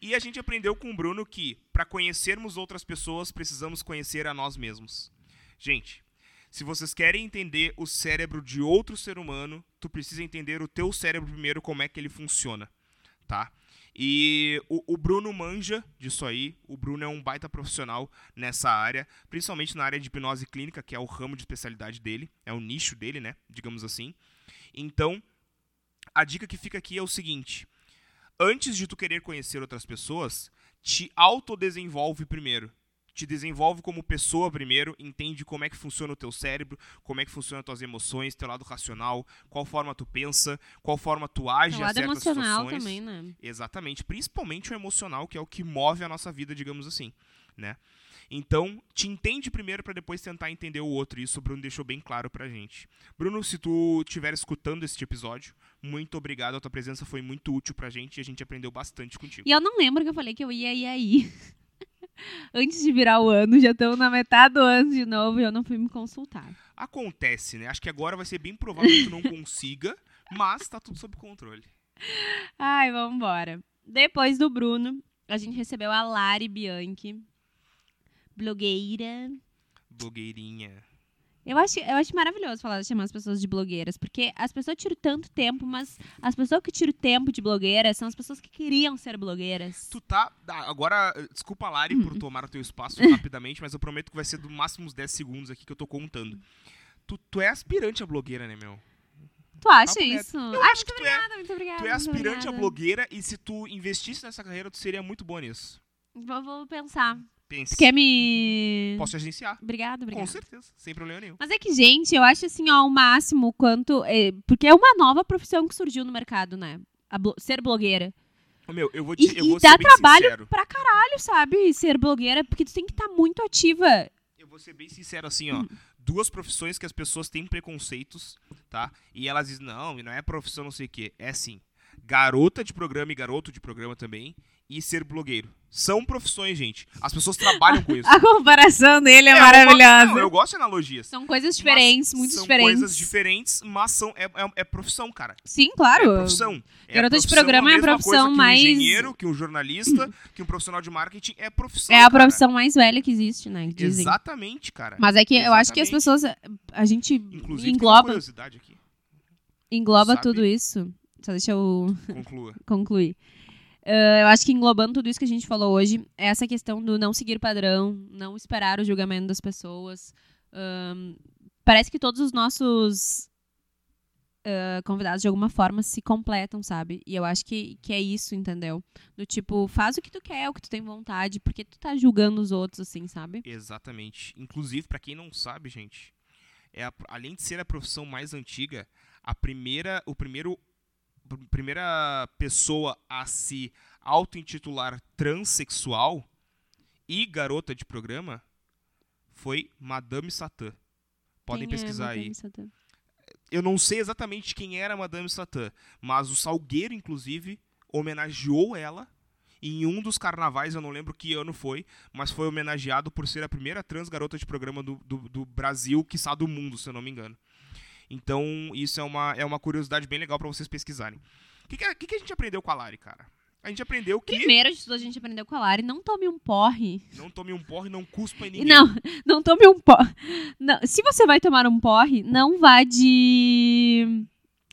E a gente aprendeu com o Bruno que, para conhecermos outras pessoas, precisamos conhecer a nós mesmos. Gente, se vocês querem entender o cérebro de outro ser humano, tu precisa entender o teu cérebro primeiro, como é que ele funciona, tá? E o, o Bruno manja disso aí. O Bruno é um baita profissional nessa área, principalmente na área de hipnose clínica, que é o ramo de especialidade dele, é o nicho dele, né? Digamos assim. Então, a dica que fica aqui é o seguinte: antes de tu querer conhecer outras pessoas, te autodesenvolve primeiro. Te desenvolve como pessoa primeiro, entende como é que funciona o teu cérebro, como é que funcionam as tuas emoções, teu lado racional, qual forma tu pensa, qual forma tu age
O
em
lado
certas
emocional
situações.
também, né?
Exatamente, principalmente o emocional, que é o que move a nossa vida, digamos assim, né? Então, te entende primeiro para depois tentar entender o outro. Isso o Bruno deixou bem claro pra gente. Bruno, se tu estiver escutando este episódio, muito obrigado. A tua presença foi muito útil pra gente e a gente aprendeu bastante contigo.
E eu não lembro que eu falei que eu ia ir aí. [LAUGHS] Antes de virar o ano, já estamos na metade do ano de novo e eu não fui me consultar.
Acontece, né? Acho que agora vai ser bem provável que tu não [LAUGHS] consiga, mas tá tudo sob controle.
Ai, vamos embora. Depois do Bruno, a gente recebeu a Lari Bianchi, blogueira.
Blogueirinha.
Eu acho, eu acho maravilhoso falar chamar as pessoas de blogueiras, porque as pessoas tiram tanto tempo, mas as pessoas que tiram tempo de blogueira são as pessoas que queriam ser blogueiras.
Tu tá. ah, Agora, desculpa, Lari,
Hum.
por tomar o teu espaço [LAUGHS] rapidamente, mas eu prometo que vai ser do máximo uns 10 segundos aqui que eu tô contando. Tu, tu é aspirante a blogueira, né, meu?
Tu acha
Papo
isso?
Eu acho que tu é.
obrigada, muito obrigada.
Tu é aspirante a blogueira e se tu investisse nessa carreira, tu seria muito boa nisso.
Vou, vou pensar.
Pense.
Tu quer me.
Posso te agenciar?
Obrigada,
Com
obrigada.
certeza, sem problema nenhum.
Mas é que, gente, eu acho assim, ó, o máximo quanto. é, porque é uma nova profissão que surgiu no mercado, né? A blo- ser blogueira.
Meu, eu vou
E,
te, eu
e
vou
dá
ser bem
trabalho
sincero.
pra caralho, sabe? Ser blogueira, porque tu tem que estar muito ativa.
Eu vou ser bem sincero assim, ó. Duas profissões que as pessoas têm preconceitos, tá? E elas dizem, não, não é profissão não sei o quê. É sim. Garota de programa e garoto de programa também. E ser blogueiro. São profissões, gente. As pessoas trabalham com [LAUGHS] isso.
A comparação dele é,
É,
maravilhosa.
não, eu gosto de analogias.
São coisas diferentes, muito
são
diferentes.
coisas diferentes, mas são, é, é, é profissão, cara.
Sim, claro.
É profissão. É
Garota de programa é a profissão
coisa que
mais-
um engenheiro, que um jornalista, que um profissional de marketing. É profissão,
É a
cara.
profissão mais velha que existe, né? que.
Exatamente, cara.
Mas é que eu acho que as
Exatamente.
pessoas. A gente
Inclusive, tem uma
engloba,
curiosidade aqui.
engloba
sabe?
tudo isso. Só deixa eu
Conclua. [LAUGHS]
concluir. Ah, eu acho que englobando tudo isso que a gente falou hoje, é essa questão do não seguir padrão, não esperar o julgamento das pessoas. Ahn, parece que todos os nossos ah, convidados, de alguma forma, se completam, sabe? E eu acho que, que é isso, entendeu? Do tipo, faz o que tu quer, o que tu tem vontade, porque tu tá julgando os outros, assim, sabe?
Exatamente. Inclusive, pra quem não sabe, gente, é a- além de ser a profissão mais antiga, a primeira, o primeiro, primeira pessoa a se auto-intitular transexual e garota de programa foi Madame Satã. Podem
Quem é
pesquisar aí.
Madame Satã?
Eu não sei exatamente quem era Madame Satã, mas o Salgueiro, inclusive, homenageou ela em um dos carnavais, eu não lembro que ano foi, mas foi homenageado por ser a primeira trans garota de programa do, do, do Brasil, quiçá do mundo, se eu não me engano. Então, isso é uma, é uma curiosidade bem legal pra vocês pesquisarem. O que, que, a- que a gente aprendeu com a Lari, cara? A gente aprendeu que
Primeiro de tudo, a gente aprendeu com a Lari, não tome um porre.
não tome um porre, não cuspa em ninguém.
Não, não tome um porre. Não, se você vai tomar um porre, não vá de.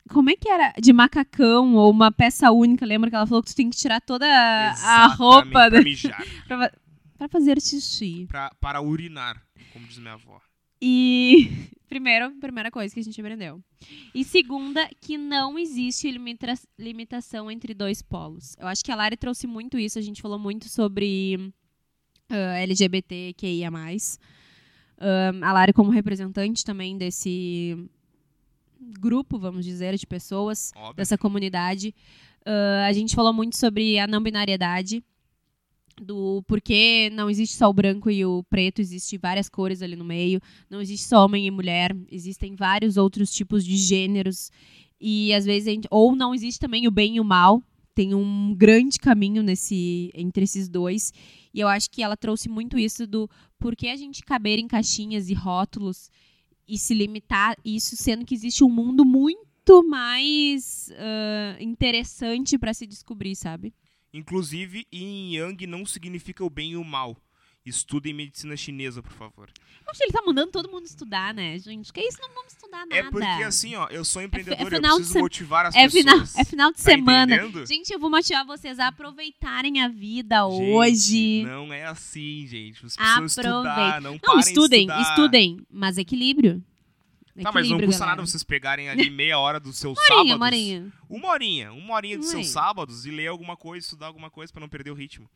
Como é que era? De macacão ou uma peça única. Lembra que ela falou que tu tem que tirar toda a
Exatamente,
roupa
pra mijar, [LAUGHS]
pra, pra fazer xixi.
pra, para urinar, como diz minha avó.
E. [LAUGHS] Primeiro, primeira coisa que a gente aprendeu. E segunda, que não existe limita- limitação entre dois polos. Eu acho que a Lari trouxe muito isso. A gente falou muito sobre ah, LGBTQIA. Ah, a Lari, como representante também desse grupo, vamos dizer, de pessoas,
Óbvio.
dessa comunidade. Ah, a gente falou muito sobre a não binariedade, do porquê não existe só o branco e o preto, existe várias cores ali no meio. Não existe só homem e mulher, existem vários outros tipos de gêneros. E às vezes, gente, ou não existe também o bem e o mal. Tem um grande caminho nesse entre esses dois. E eu acho que ela trouxe muito isso do porquê a gente caber em caixinhas e rótulos e se limitar isso, sendo que existe um mundo muito mais ah, interessante para se descobrir, sabe?
Inclusive, yin e yang não significa o bem e o mal. Estudem medicina chinesa, por favor.
Poxa, ele tá mandando todo mundo estudar, né, gente? Que isso não vamos estudar nada.
É porque assim, ó, eu sou empreendedor, eu
final de
preciso
se-
motivar as
é final,
pessoas.
é final de
Tá
semana.
entendendo?
Gente, eu vou motivar vocês a aproveitarem a vida
Gente,
hoje.
Não é assim, gente. Vocês precisam
Aproveitem.
estudar, não,
Não,
parem de
estudem,
estudar.
estudem, mas equilíbrio.
Tá, mas não custa
galera.
nada vocês pegarem ali [LAUGHS] meia hora dos seus sábados.
morinha.
Uma horinha, uma horinha dos
Uma
seus
horinha.
sábados e ler alguma coisa, estudar alguma coisa pra não perder o ritmo.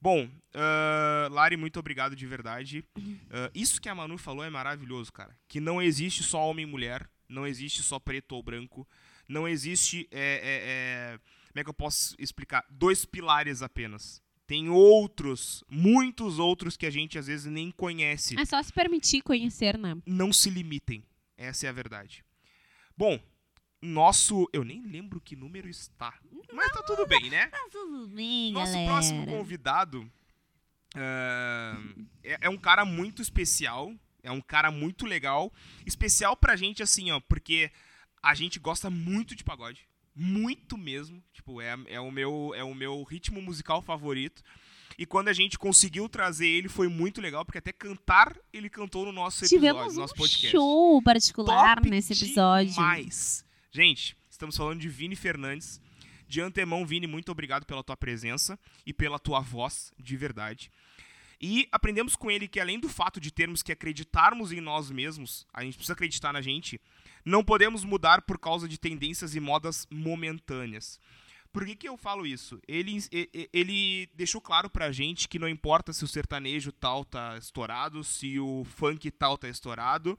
Bom, ah, Lari, muito obrigado de verdade. Ah, isso que a Manu falou é maravilhoso, cara. Que não existe só homem e mulher, não existe só preto ou branco, não existe. é, é, é, como é que eu posso explicar? Dois pilares apenas. Tem outros, muitos outros que a gente às vezes nem conhece
É só se permitir conhecer, né?
não se limitem. Essa é a verdade. Bom, nosso. Eu nem lembro que número está. Mas tá tudo bem, né?
Tá tudo bem,
Nosso
galera.
próximo convidado ah, é, é um cara muito especial. É um cara muito legal. Especial pra gente, assim, ó, porque a gente gosta muito de pagode. Muito mesmo. Tipo, é, é, o, meu, é o meu ritmo musical favorito. E quando a gente conseguiu trazer ele, foi muito legal, porque até cantar ele cantou no nosso episódio,
Tivemos
no nosso
um
podcast.
show particular
Top
nesse episódio.
Demais. Gente, estamos falando de Vini Fernandes. De antemão, Vini, muito obrigado pela tua presença e pela tua voz, de verdade. E aprendemos com ele que além do fato de termos que acreditarmos em nós mesmos, a gente precisa acreditar na gente, não podemos mudar por causa de tendências e modas momentâneas. Por que, que eu falo isso? Ele, ele deixou claro pra gente que não importa se o sertanejo tal tá estourado, se o funk tal tá estourado,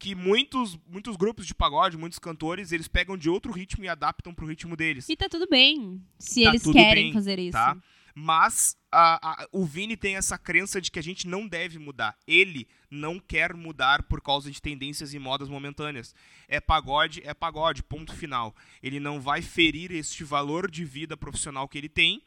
que muitos, muitos grupos de pagode, muitos cantores, eles pegam de outro ritmo e adaptam pro ritmo deles.
E tá tudo bem, se
Tá
eles querem
bem,
fazer isso.
tá? Mas a- a- o Vini tem essa crença de que a gente não deve mudar. Ele não quer mudar por causa de tendências e modas momentâneas. É pagode, é pagode, ponto final. Ele não vai ferir este valor de vida profissional que ele tem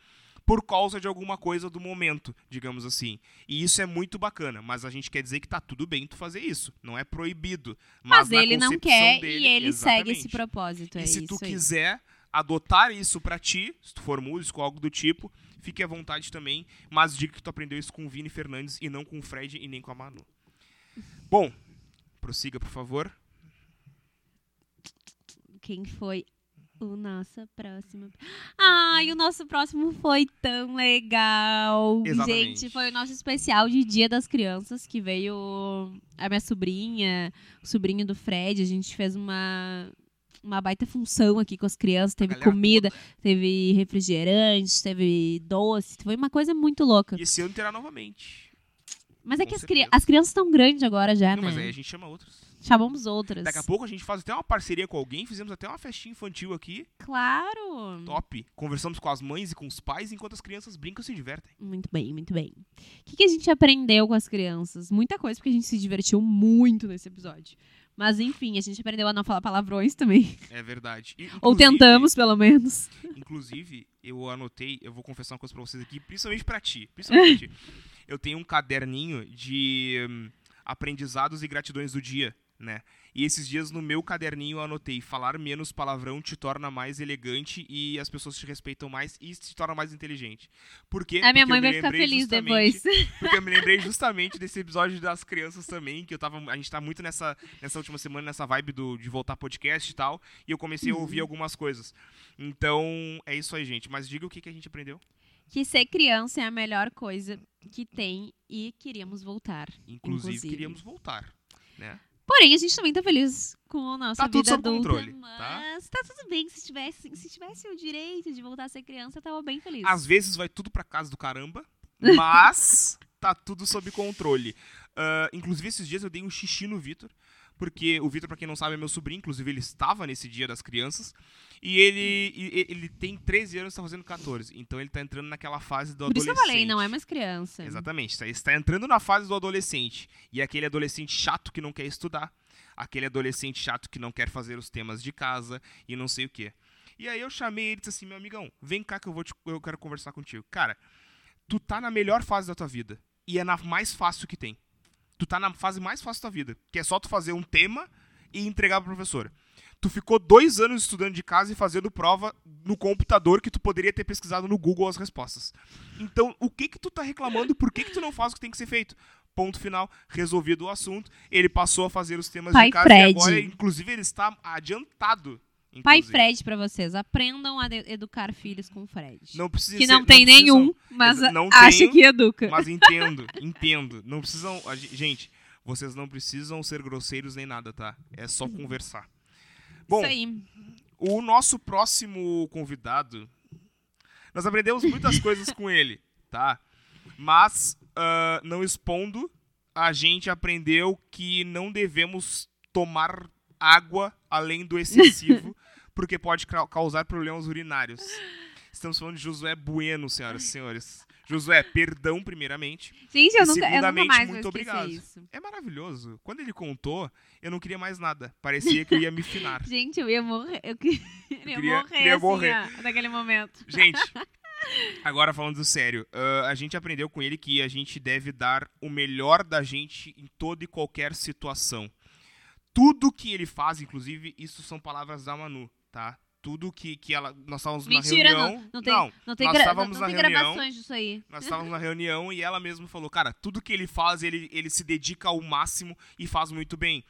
por causa de alguma coisa do momento, digamos assim. E isso é muito bacana, mas a gente quer dizer que tá tudo bem tu fazer isso, não é proibido.
Mas,
Mas,
ele não quer
dele,
e ele segue esse
exatamente.
propósito.
E
é
se tu
aí.
quiser adotar isso pra ti, se tu for músico ou algo do tipo, fique à vontade também. Mas diga que tu aprendeu isso com o Vini Fernandes e não com o Fred e nem com a Manu. Bom, prossiga, por favor.
Quem foi o nosso próximo? Ai, o nosso próximo foi tão legal.
Exatamente.
Gente, foi o nosso especial de Dia das Crianças, que veio a minha sobrinha, o sobrinho do Fred. A gente fez uma, uma baita função aqui com as crianças. Teve comida, teve refrigerante, teve doce. Foi uma coisa muito louca.
E esse ano terá novamente.
Mas é
com
que as, cri- as crianças estão grandes agora já,
Não,
né?
mas aí a gente chama outros.
Chamamos outras.
Daqui a pouco a gente faz até uma parceria com alguém, fizemos até uma festinha infantil aqui.
Claro!
Top. Conversamos com as mães e com os pais enquanto as crianças brincam e se divertem.
Muito bem, muito bem. O que, que a gente aprendeu com as crianças? Muita coisa, porque a gente se divertiu muito nesse episódio. Mas, enfim, a gente aprendeu a não falar palavrões também.
É verdade. E,
Ou
inclusive-
tentamos, pelo menos.
Inclusive, eu anotei, eu vou confessar uma coisa pra vocês aqui, principalmente pra ti. Principalmente pra ti. [LAUGHS] Eu tenho um caderninho de hum, aprendizados e gratidões do dia. né? E esses dias no meu caderninho eu anotei: falar menos palavrão te torna mais elegante e as pessoas te respeitam mais e te torna mais inteligente. Por quê?
A minha
Porque
mãe vai ficar feliz depois. [LAUGHS]
Porque eu me lembrei justamente desse episódio das crianças também, que eu tava. A gente tá muito nessa, nessa última semana, nessa vibe do, de voltar podcast e tal. E eu comecei a
Uhum.
ouvir algumas coisas. Então, é isso aí, gente. Mas diga o que, que a gente aprendeu.
Que ser criança é a melhor coisa que tem e queríamos voltar.
Inclusive,
Inclusive.
queríamos voltar. Né?
Porém, a gente também tá feliz com a nossa
Tá tudo
vida
sob
adulta.
controle, tá?
mas tá? tudo bem. Se tivesse, se tivesse o direito de voltar a ser criança, eu tava bem feliz.
Às vezes vai tudo pra casa do caramba, mas [LAUGHS] tá tudo sob controle. Ah, inclusive, esses dias eu dei um xixi no Vitor, porque o Vitor, pra quem não sabe, é meu sobrinho, inclusive ele estava nesse dia das crianças, e ele, e- ele tem 13 anos e tá fazendo 14, então ele tá entrando naquela fase do
Por isso que
adolescente.
eu falei, não é mais criança.
Exatamente, está, está entrando na fase do adolescente, e é aquele adolescente chato que não quer estudar, aquele adolescente chato que não quer fazer os temas de casa e não sei o quê. E aí eu chamei ele e disse assim, meu amigão, vem cá que eu, vou te- eu quero conversar contigo. Cara, tu tá na melhor fase da tua vida, e é na mais fácil que tem. Tu tá na fase mais fácil da tua vida, que é só tu fazer um tema e entregar pra professora. Tu ficou dois anos estudando de casa e fazendo prova no computador que tu poderia ter pesquisado no Google as respostas. Então, o que que tu tá reclamando? Por que que tu não faz o que tem que ser feito? Ponto final, resolvido o assunto. Ele passou a fazer os temas
Pai
de casa
Fred.
e agora, inclusive, ele está adiantado.
Pai
inclusive.
Fred pra vocês. Aprendam a educar filhos com Fred.
Não precisa
que
ser-
não tem
precisam-
nenhum, mas
Exa- não
acha
tenho,
que educa.
Mas entendo, entendo. Não precisam. Gente, vocês não precisam ser grosseiros nem nada, tá? É só conversar. Bom,
Isso aí.
o nosso próximo convidado. Nós aprendemos muitas coisas com ele, tá? Mas, ah, não expondo, a gente aprendeu que não devemos tomar água além do excessivo, [LAUGHS] porque pode ca- causar problemas urinários. Estamos falando de Josué Bueno, senhoras e senhores. Josué, perdão primeiramente.
Gente, eu
E
nunca, eu nunca mais
muito obrigado.
isso.
É maravilhoso. Quando ele contou, eu não queria mais nada. Parecia que eu ia me finar. [LAUGHS]
Gente, eu ia morrer. Eu queria,
queria-
morrer,
queria
assim,
morrer.
ó, naquele momento.
Gente, [LAUGHS] agora falando sério, ah, a gente aprendeu com ele que a gente deve dar o melhor da gente em toda e qualquer situação. Tudo que ele faz, inclusive, isso são palavras da Manu, tá? Tudo que, que ela. Nós estávamos
Mentira,
na reunião.
não, não tem, não, tem,
nós estávamos
não,
na
tem
reunião.
gravações disso aí.
Nós estávamos na reunião e ela mesma falou, cara, tudo que ele faz, ele, ele se dedica ao máximo e faz muito bem.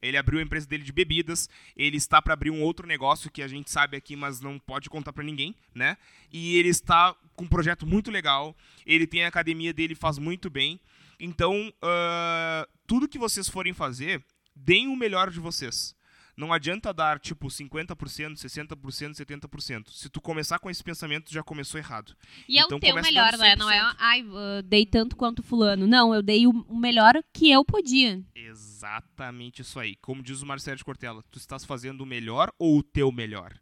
Ele abriu a empresa dele de bebidas, ele está para abrir um outro negócio que a gente sabe aqui, mas não pode contar para ninguém, né? E ele está com um projeto muito legal, ele tem a academia dele, faz muito bem. Então, ah, tudo que vocês forem fazer, deem o melhor de vocês. Não adianta dar, tipo, 50%, 60%, 70%. Se tu começar com esse pensamento, já começou errado.
E é
Então
o teu
começa
melhor, né? Não é,
100%.
ai, dei tanto quanto fulano. Não, eu dei o, o melhor que eu podia.
Exatamente isso aí. Como diz o Marcelo de Cortella, tu estás fazendo o melhor ou o teu melhor?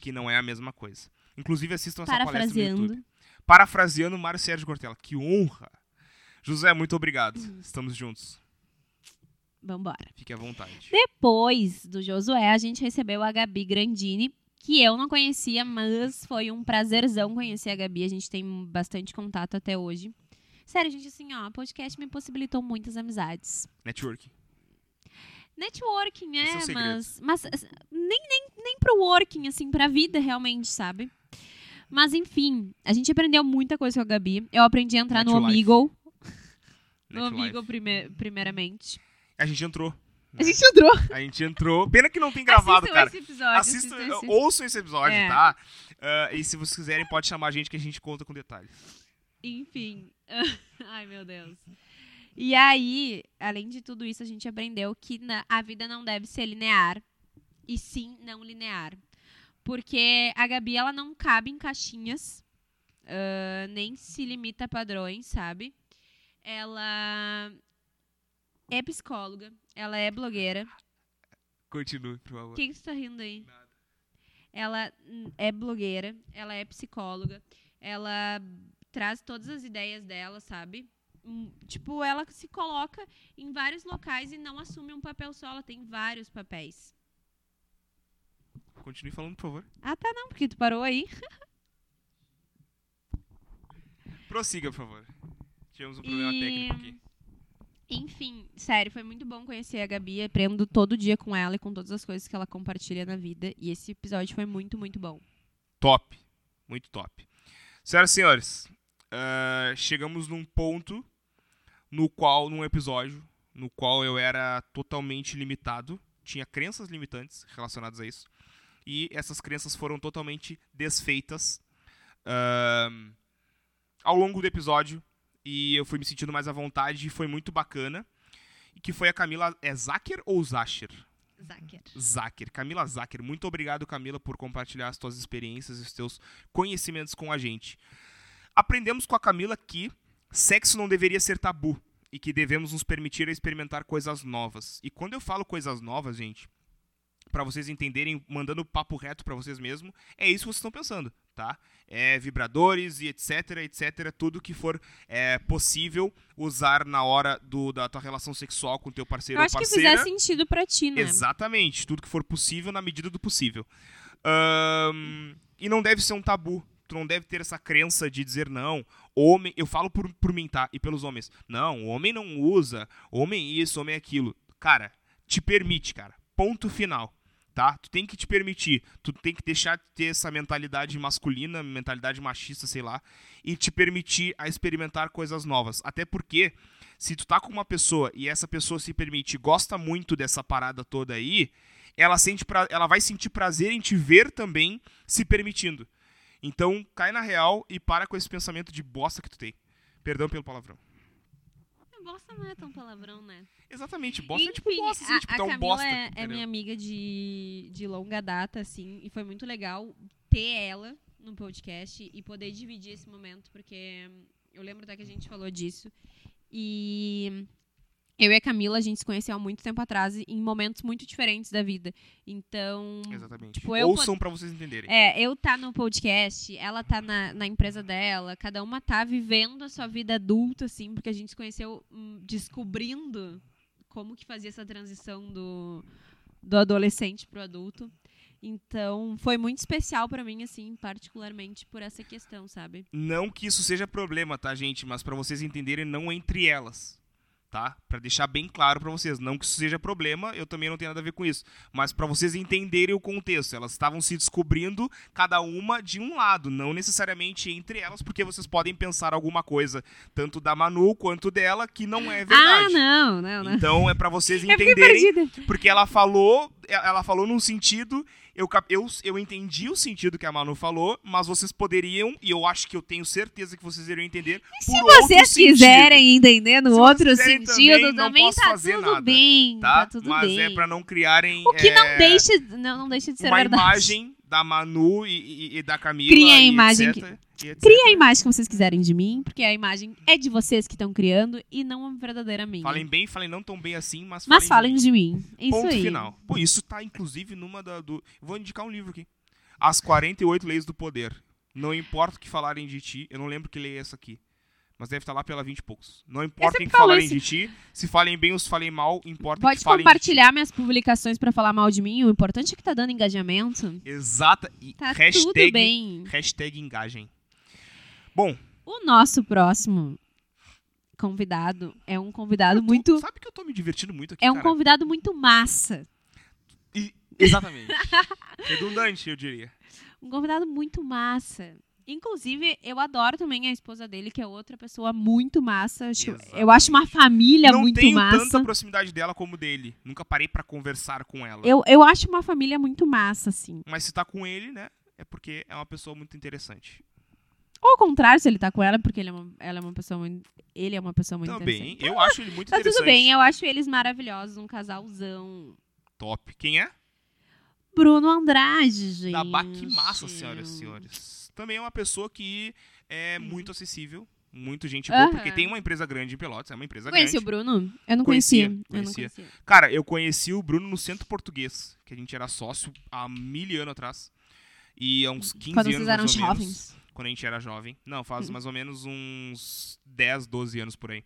Que não é a mesma coisa. Inclusive, assistam essa palestra no
Parafraseando.
YouTube. Parafraseando Marcelo de Cortella. Que honra! José, muito obrigado. Estamos juntos.
Vambora.
Fique à vontade.
Depois do Josué, a gente recebeu a Gabi Grandini, que eu não conhecia, mas foi um prazerzão conhecer a Gabi. A gente tem bastante contato até hoje. Sério, gente, assim, ó, o podcast me possibilitou muitas amizades.
Network.
Networking,
Esse é
é, mas, mas assim, nem, nem, nem pro working, assim, pra vida realmente, sabe? Mas enfim, a gente aprendeu muita coisa com a Gabi. Eu aprendi a entrar no
Netlife.
Omegle. No. Omegle, prime- primeiramente.
A gente entrou.
A gente entrou.
A gente entrou. Pena que não tem gravado,
Assistam
cara.
esse episódio.
Assistam,
assistam esse-
ouçam esse episódio,
É.
tá? Ah, e se vocês quiserem, pode chamar a gente que a gente conta com detalhes.
Enfim. [LAUGHS] Ai, meu Deus. E aí, além de tudo isso, a gente aprendeu que na- a vida não deve ser linear. E sim não linear. Porque a Gabi, ela não cabe em caixinhas. ah, nem se limita a padrões, sabe? Ela é psicóloga. Ela é blogueira.
Continue, por favor.
O que, que você tá rindo aí?
Nada.
Ela é blogueira, ela é psicóloga, ela traz todas as ideias dela, sabe? Hum, Tipo, ela se coloca em vários locais e não assume um papel só, ela tem vários papéis.
Continue falando, por favor.
Ah, tá, não, porque tu parou aí. [LAUGHS]
Prossiga, por favor. Tivemos um problema
E-
técnico aqui.
Enfim, sério, foi muito bom conhecer a Gabi. Aprendo todo dia com ela e com todas as coisas que ela compartilha na vida. E esse episódio foi muito, muito bom.
Top. Muito top. Senhoras e senhores, uh, chegamos num ponto no qual, num episódio, no qual eu era totalmente limitado, tinha crenças limitantes relacionadas a isso, e essas crenças foram totalmente desfeitas uh, ao longo do episódio, e eu fui me sentindo mais à vontade, e foi muito bacana, e que foi a Camila, é Zacher ou Zacher?
Zacher.
Zacher. Camila Zacher. Muito obrigado, Camila, por compartilhar as tuas experiências e os teus conhecimentos com a gente. Aprendemos com a Camila que sexo não deveria ser tabu e que devemos nos permitir experimentar coisas novas. E quando eu falo coisas novas, gente, para vocês entenderem, mandando papo reto para vocês mesmos, é isso que vocês estão pensando, tá? É vibradores e etc, etc, tudo que for é, possível usar na hora do, da tua relação sexual com teu parceiro
Eu
ou
acho que
parceira.
fizer sentido pra ti, né?
Exatamente, tudo que for possível na medida do possível. Ahn, e não deve ser um tabu. Tu não deve ter essa crença de dizer não. Homem, eu falo por, por mim, tá? E pelos homens. Não, homem não usa. Homem isso, homem aquilo. Cara, te permite, cara. Ponto final. Tá? Tu tem que te permitir. Tu tem que deixar de ter essa mentalidade masculina, mentalidade machista, sei lá, e te permitir a experimentar coisas novas. Até porque se tu tá com uma pessoa e essa pessoa se permite, gosta muito dessa parada toda aí, ela sente pra, ela vai sentir prazer em te ver também se permitindo. Então, cai na real e para com esse pensamento de bosta que tu tem. Perdão pelo palavrão.
Bosta não é tão palavrão, né?
Exatamente, bosta é tipo
Enfim,
bosta, assim,
a,
tipo,
a
tu é um
Camila
bosta.
é, é minha amiga de, de longa data, assim, e foi muito legal ter ela no podcast e poder dividir esse momento, porque eu lembro até que a gente falou disso. E eu e a Camila, a gente se conheceu há muito tempo atrás, em momentos muito diferentes da vida. Então,
Exatamente.
Tipo, eu
Ouçam pra vocês entenderem.
é, eu tá no podcast, ela tá na, na empresa dela, cada uma tá vivendo a sua vida adulta, assim, porque a gente se conheceu hum, descobrindo como que fazia essa transição do, do adolescente pro adulto. Então, foi muito especial pra mim, assim, particularmente por essa questão, sabe?
Não que isso seja problema, tá, gente? Mas pra vocês entenderem, não entre elas. Tá? Pra deixar bem claro pra vocês. Não que isso seja problema, eu também não tenho nada a ver com isso. Mas pra vocês entenderem o contexto. Elas estavam se descobrindo, cada uma de um lado. Não necessariamente entre elas, porque vocês podem pensar alguma coisa, tanto da Manu quanto dela, que não é
Ah,
verdade.
não, não, não.
Então é pra vocês [LAUGHS] entenderem. Porque ela falou, ela falou num sentido, eu, eu, eu entendi o sentido que a Manu falou, mas vocês poderiam, e eu acho que eu tenho certeza que vocês iriam entender.
Se
por outro
vocês
sentido,
quiserem entender no
Se
outro sentido,
também, não
também
posso
tá tudo
nada,
bem.
Tá?
Tá tudo
mas
bem.
é pra não criarem
O que não
é,
deixa, não, não deixa de ser
uma
verdade.
imagem da Manu e, e- e da Camila.
Cria a imagem
etc, e etc.
Cria a imagem que vocês quiserem de mim, porque a imagem é de vocês que estão criando e não verdadeiramente.
Falem bem, falem não tão bem assim, mas,
Mas
falem
falem de mim. É Isso
Ponto
aí.
final. Pô, isso tá inclusive numa da. Do... Vou indicar um livro aqui. As 48 Leis do Poder. Não importa o que falarem de ti, eu não lembro que lei é essa aqui. Mas deve estar lá pela 20 e poucos. Não importa
sempre
em que
isso.
de ti, se falem bem ou se falem mal, importa
Pode
que falem
compartilhar minhas publicações pra falar mal de mim. O importante é que tá dando engajamento.
Exata. E
Tá
hashtag,
tudo bem.
hashtag engajem. Bom,
O nosso próximo convidado é um convidado
tu
muito.
sabe que eu tô me divertindo muito aqui,
É um
cara?
convidado muito massa.
E- exatamente. [LAUGHS] Redundante, eu diria.
Um convidado muito massa. Inclusive, eu adoro também a esposa dele, que é outra pessoa muito massa.
Exatamente.
eu acho uma família
não
muito
tenho
massa.
tanta proximidade dela como dele. Nunca parei pra conversar com ela.
Eu, eu acho uma família muito massa, assim.
Mas se tá com ele, né? É porque é uma pessoa muito interessante.
Ou ao contrário, se ele tá com ela, porque ele é uma, ela é uma pessoa muito. Ele é uma pessoa muito
Também,
interessante.
eu acho ele muito
Tá
interessante.
tudo bem, eu acho eles maravilhosos, um casalzão.
Top. Quem é?
Bruno Andrade, gente.
Da Baque Massa, senhoras e senhores. Também é uma pessoa que é muito acessível, muito gente boa,
Aham.
porque tem uma empresa grande em Pelotas, é uma empresa
Conheci
grande.
o Bruno? Eu não
Conhecia,
conhecia. Eu não
conhecia.
conhecia.
Cara, eu conheci o Bruno no Centro Português, que a gente era sócio há mil anos atrás. E há uns 15
Quando
anos
vocês eram
ou menos,
jovens.
quando a gente era jovem. Não, faz
Uhum.
mais ou menos uns 10, 12 anos por aí.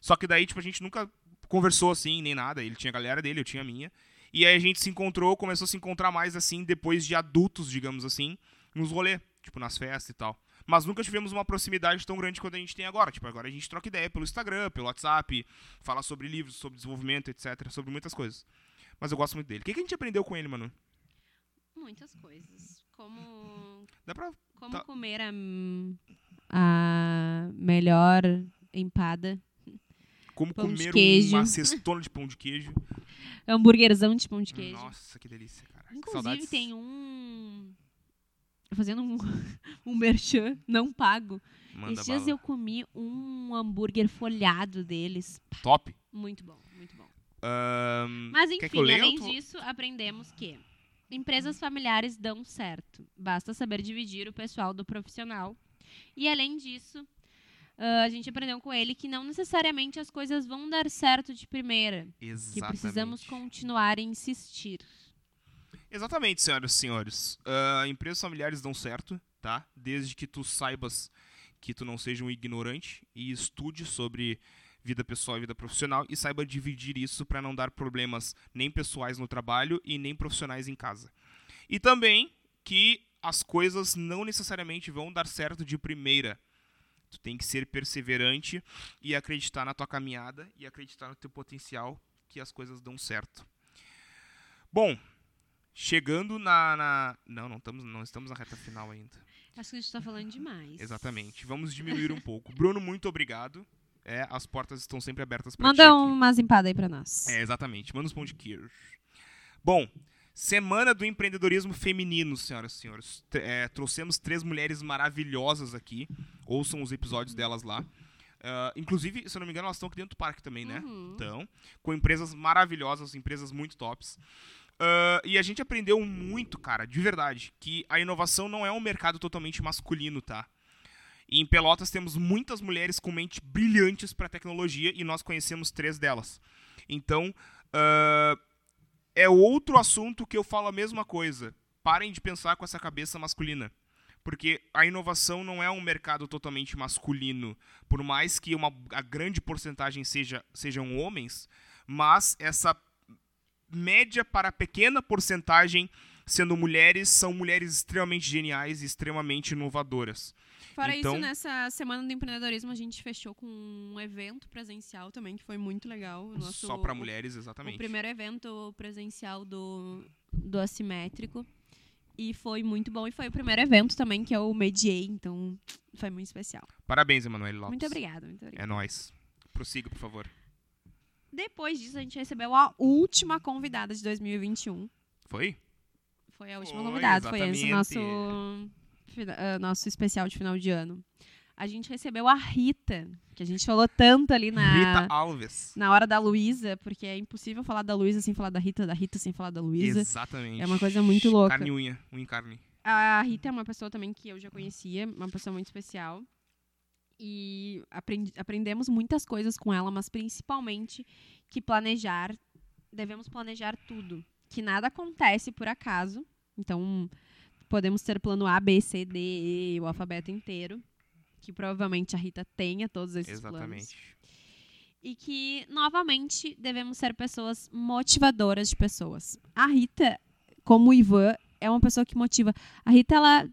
Só que daí, tipo, a gente nunca conversou assim, nem nada. Ele tinha a galera dele, eu tinha a minha. E aí a gente se encontrou, começou a se encontrar mais assim, depois de adultos, digamos assim, nos rolê, tipo, nas festas e tal. mas nunca tivemos uma proximidade tão grande quanto a gente tem agora. Tipo, agora a gente troca ideia pelo Instagram, pelo WhatsApp, fala sobre livros, sobre desenvolvimento, etc, sobre muitas coisas. Mas eu gosto muito dele. O que, que a gente aprendeu com ele, mano?
Muitas coisas. Como,
Dá pra...
como
Tá.
comer a, a melhor empada.
Como
Pão
comer uma cestona de pão de queijo.
Hambúrguerzão de pão de queijo.
Nossa, que delícia, cara. Que
Inclusive,
saudades.
tem um. Fazendo um, [LAUGHS] um merchan não pago.
Manda
Esses dias
bala.
eu comi um hambúrguer folhado deles.
Top.
Muito bom, muito bom.
Ahn,
Mas
que
enfim, além
tu-
disso, aprendemos que empresas familiares dão certo. Basta saber dividir o pessoal do profissional. E além disso, ah, a gente aprendeu com ele que não necessariamente as coisas vão dar certo de primeira. Que
Exatamente.
precisamos continuar a insistir.
Exatamente, senhoras e senhores. Ah, empresas familiares dão certo, tá? Desde que tu saibas que tu não seja um ignorante e estude sobre vida pessoal e vida profissional e saiba dividir isso para não dar problemas nem pessoais no trabalho e nem profissionais em casa. E também que as coisas não necessariamente vão dar certo de primeira. Tu tem que ser perseverante e acreditar na tua caminhada e acreditar no teu potencial que as coisas dão certo. Bom, chegando na, na- não, não estamos não estamos na reta final ainda.
Acho que a gente tá falando demais.
Exatamente. Vamos diminuir um pouco. Bruno, muito obrigado. É, as portas estão sempre abertas para.
Manda umas empadas aí pra nós.
É, exatamente. Manda os pão de queijo. Bom, semana do empreendedorismo feminino, senhoras e senhores. T- é, trouxemos três mulheres maravilhosas aqui. Ouçam os episódios delas lá. Ah, inclusive, se eu não me engano, elas estão aqui dentro do parque também, né?
Uhum.
Então, com empresas maravilhosas, empresas muito tops. Ah, e a gente aprendeu muito, cara, de verdade, que a inovação não é um mercado totalmente masculino, tá? E em Pelotas temos muitas mulheres com mente brilhantes para tecnologia e nós conhecemos três delas. Então, ah, é outro assunto que eu falo a mesma coisa. Parem de pensar com essa cabeça masculina. Porque a inovação não é um mercado totalmente masculino. Por mais que uma, a grande porcentagem seja, sejam homens, mas essa média para pequena porcentagem sendo mulheres, são mulheres extremamente geniais e extremamente inovadoras.
Fora
Então-
isso, nessa semana do empreendedorismo, a gente fechou com um evento presencial também, que foi muito legal. O nosso,
Só para
o-
mulheres,
O
exatamente.
primeiro evento presencial do, do Assimétrico. E foi muito bom. E foi o primeiro evento também que eu mediei, então foi muito especial.
Parabéns, Emanuele Lopes.
Muito obrigada, muito obrigada.
É nóis. Prossiga, por favor.
Depois disso, a gente recebeu a última convidada de 2021.
Foi?
Foi a última
Foi,
convidada. Foi esse
exatamente.
nosso, ah, nosso especial de final de ano. A gente recebeu a Rita, que a gente falou tanto ali na,
Rita Alves.
na hora da Luísa, porque é impossível falar da Luísa sem falar da Rita, da Rita sem falar da Luísa.
Exatamente.
É uma coisa muito louca.
Carne e unha. Unha carne.
A Rita é uma pessoa também que eu já conhecia, uma pessoa muito especial. E aprendi- aprendemos muitas coisas com ela, mas principalmente que planejar, devemos planejar tudo. Que nada acontece por acaso. Então, podemos ter plano A, B, C, D, E, o alfabeto inteiro. Que provavelmente a Rita tenha todos esses planos
Exatamente.
e que, novamente, devemos ser pessoas motivadoras de pessoas. A Rita, como o Ivan, é uma pessoa que motiva. A Rita, ela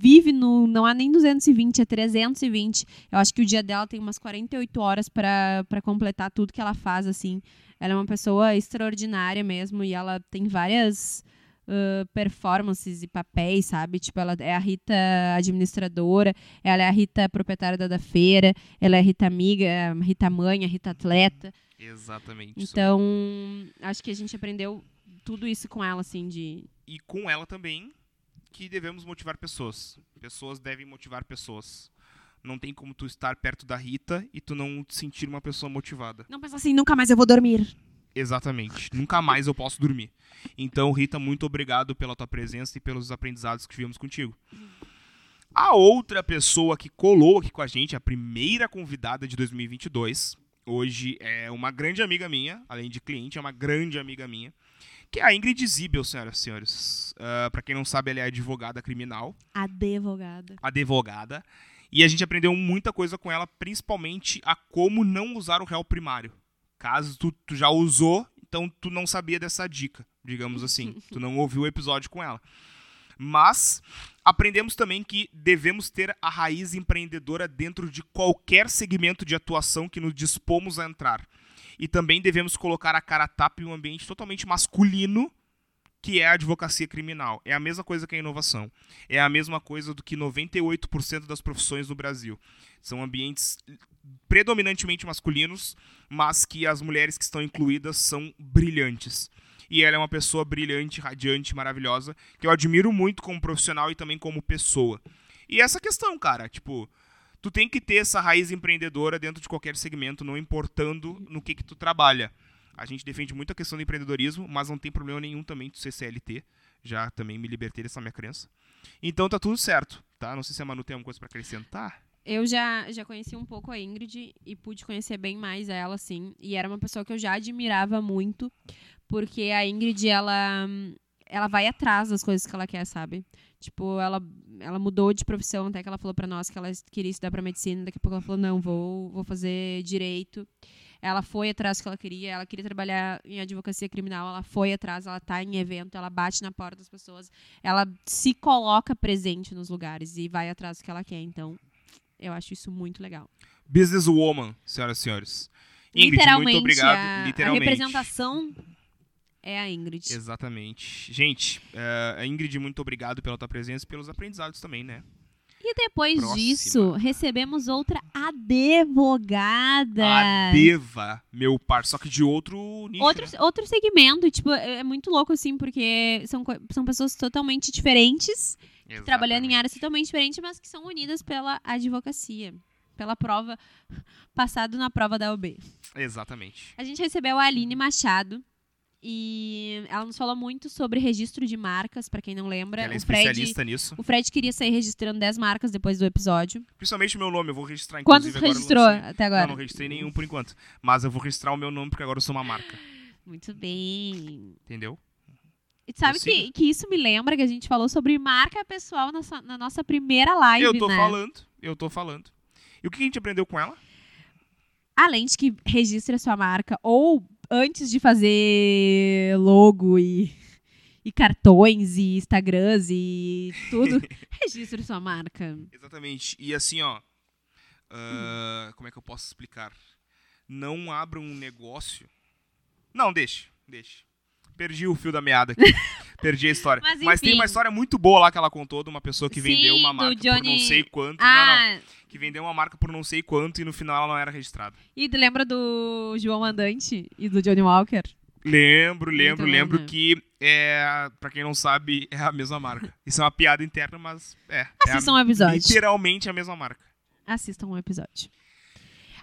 vive no. Não há nem 220, é 320. Eu acho que o dia dela tem umas 48 horas para completar tudo que ela faz, assim. Ela é uma pessoa extraordinária mesmo e ela tem várias. ah, performances e papéis, sabe? Tipo, ela é a Rita administradora, ela é a Rita proprietária da, da feira, ela é a Rita amiga, a Rita mãe, a Rita atleta.
Exatamente.
Então, acho que a gente aprendeu tudo isso com ela, assim, de.
E com ela também que devemos motivar pessoas. Pessoas devem motivar pessoas. Não tem como tu estar perto da Rita e tu não te sentir uma pessoa motivada.
Não pensa assim, nunca mais eu vou dormir.
Exatamente. Nunca mais eu posso dormir. Então, Rita, muito obrigado pela tua presença e pelos aprendizados que tivemos contigo. A outra pessoa que colou aqui com a gente, a primeira convidada de 2022, hoje é uma grande amiga minha, além de cliente, é uma grande amiga minha, que é a Ingrid Zibel, senhoras e senhores. Ah, Pra quem não sabe, ela é advogada criminal
Advogada.
advogada. E a gente aprendeu muita coisa com ela, principalmente a como não usar o réu primário. Caso tu, tu já usou, então tu não sabia dessa dica, digamos assim. [LAUGHS] tu não ouviu o episódio com ela. Mas aprendemos também que devemos ter a raiz empreendedora dentro de qualquer segmento de atuação que nos dispomos a entrar. E também devemos colocar a cara a tapa em um ambiente totalmente masculino, que é a advocacia criminal. É a mesma coisa que a inovação. É a mesma coisa do que 98% das profissões no Brasil. São ambientes predominantemente masculinos, mas que as mulheres que estão incluídas são brilhantes. E ela é uma pessoa brilhante, radiante, maravilhosa, que eu admiro muito como profissional e também como pessoa. E essa questão, cara, tipo, tu tem que ter essa raiz empreendedora dentro de qualquer segmento, não importando no que que tu trabalha. A gente defende muito a questão do empreendedorismo, mas não tem problema nenhum também de ser CLT. Já também me libertei dessa minha crença. Então tá tudo certo, tá? Não sei se a Manu tem alguma coisa para acrescentar.
Eu já, já conheci um pouco a Ingrid e pude conhecer bem mais ela, sim. E era uma pessoa que eu já admirava muito, porque a Ingrid, ela, ela vai atrás das coisas que ela quer, sabe? Tipo, ela, ela mudou de profissão até que ela falou para nós que ela queria estudar para medicina. Daqui a pouco ela falou: não, vou, vou fazer direito. Ela foi atrás do que ela queria, ela queria trabalhar em advocacia criminal, ela foi atrás, ela tá em evento, ela bate na porta das pessoas, ela se coloca presente nos lugares e vai atrás do que ela quer. Então, eu acho isso muito legal.
Businesswoman, senhoras e senhores. Ingrid,
literalmente,
muito obrigado.
a,
literalmente.
a representação é a Ingrid.
Exatamente. Gente, a Ingrid, muito obrigado pela tua presença e pelos aprendizados também, né?
E depois
Próxima.
disso, recebemos outra advogada.
A Deva, meu par, só que de outro nicho.
Outro,
né?
outro segmento, tipo, é é muito louco, assim, porque são, são pessoas totalmente diferentes, trabalhando em
Exatamente.
áreas totalmente diferentes, mas que são unidas pela advocacia. Pela prova, [LAUGHS] passado na prova da OB.
Exatamente.
A gente recebeu a Aline Machado. E ela nos falou muito sobre registro de marcas, pra quem não lembra.
Ela é
o, Fred,
especialista nisso.
o Fred queria sair registrando 10 marcas depois do episódio.
Principalmente o meu nome, eu vou registrar
Quantos
agora
registrou até agora?
Não, não registrei nenhum por enquanto. Mas eu vou registrar o meu nome porque agora eu sou uma marca.
Muito bem.
Entendeu?
E sabe que, que isso me lembra que a gente falou sobre marca pessoal na, na nossa primeira live,
eu tô
né?
falando, eu tô falando. E o que a gente aprendeu com ela?
Além de que registre a sua marca, ou antes de fazer logo e, e cartões e Instagrams e tudo, [LAUGHS] registre sua marca.
Exatamente. E assim, ó. ah, como é que eu posso explicar? Não abra um negócio. Não, deixe, deixe. Perdi o fio da meada aqui. [LAUGHS] Perdi a história.
Mas,
tem uma história muito boa lá que ela contou de uma pessoa que
Sim,
vendeu uma marca por
Johnny-
não sei quanto. Não, não.
Ah,
Que vendeu uma marca por não sei quanto e no final ela não era registrada.
e lembra do João Andante e do Johnny Walker?
Lembro, lembro,
bom,
lembro
né?
que é, para quem não sabe, é a mesma marca. Isso é uma piada interna, mas é.
Assistam
é
um
a,
episódio.
literalmente a mesma marca.
Assistam um episódio.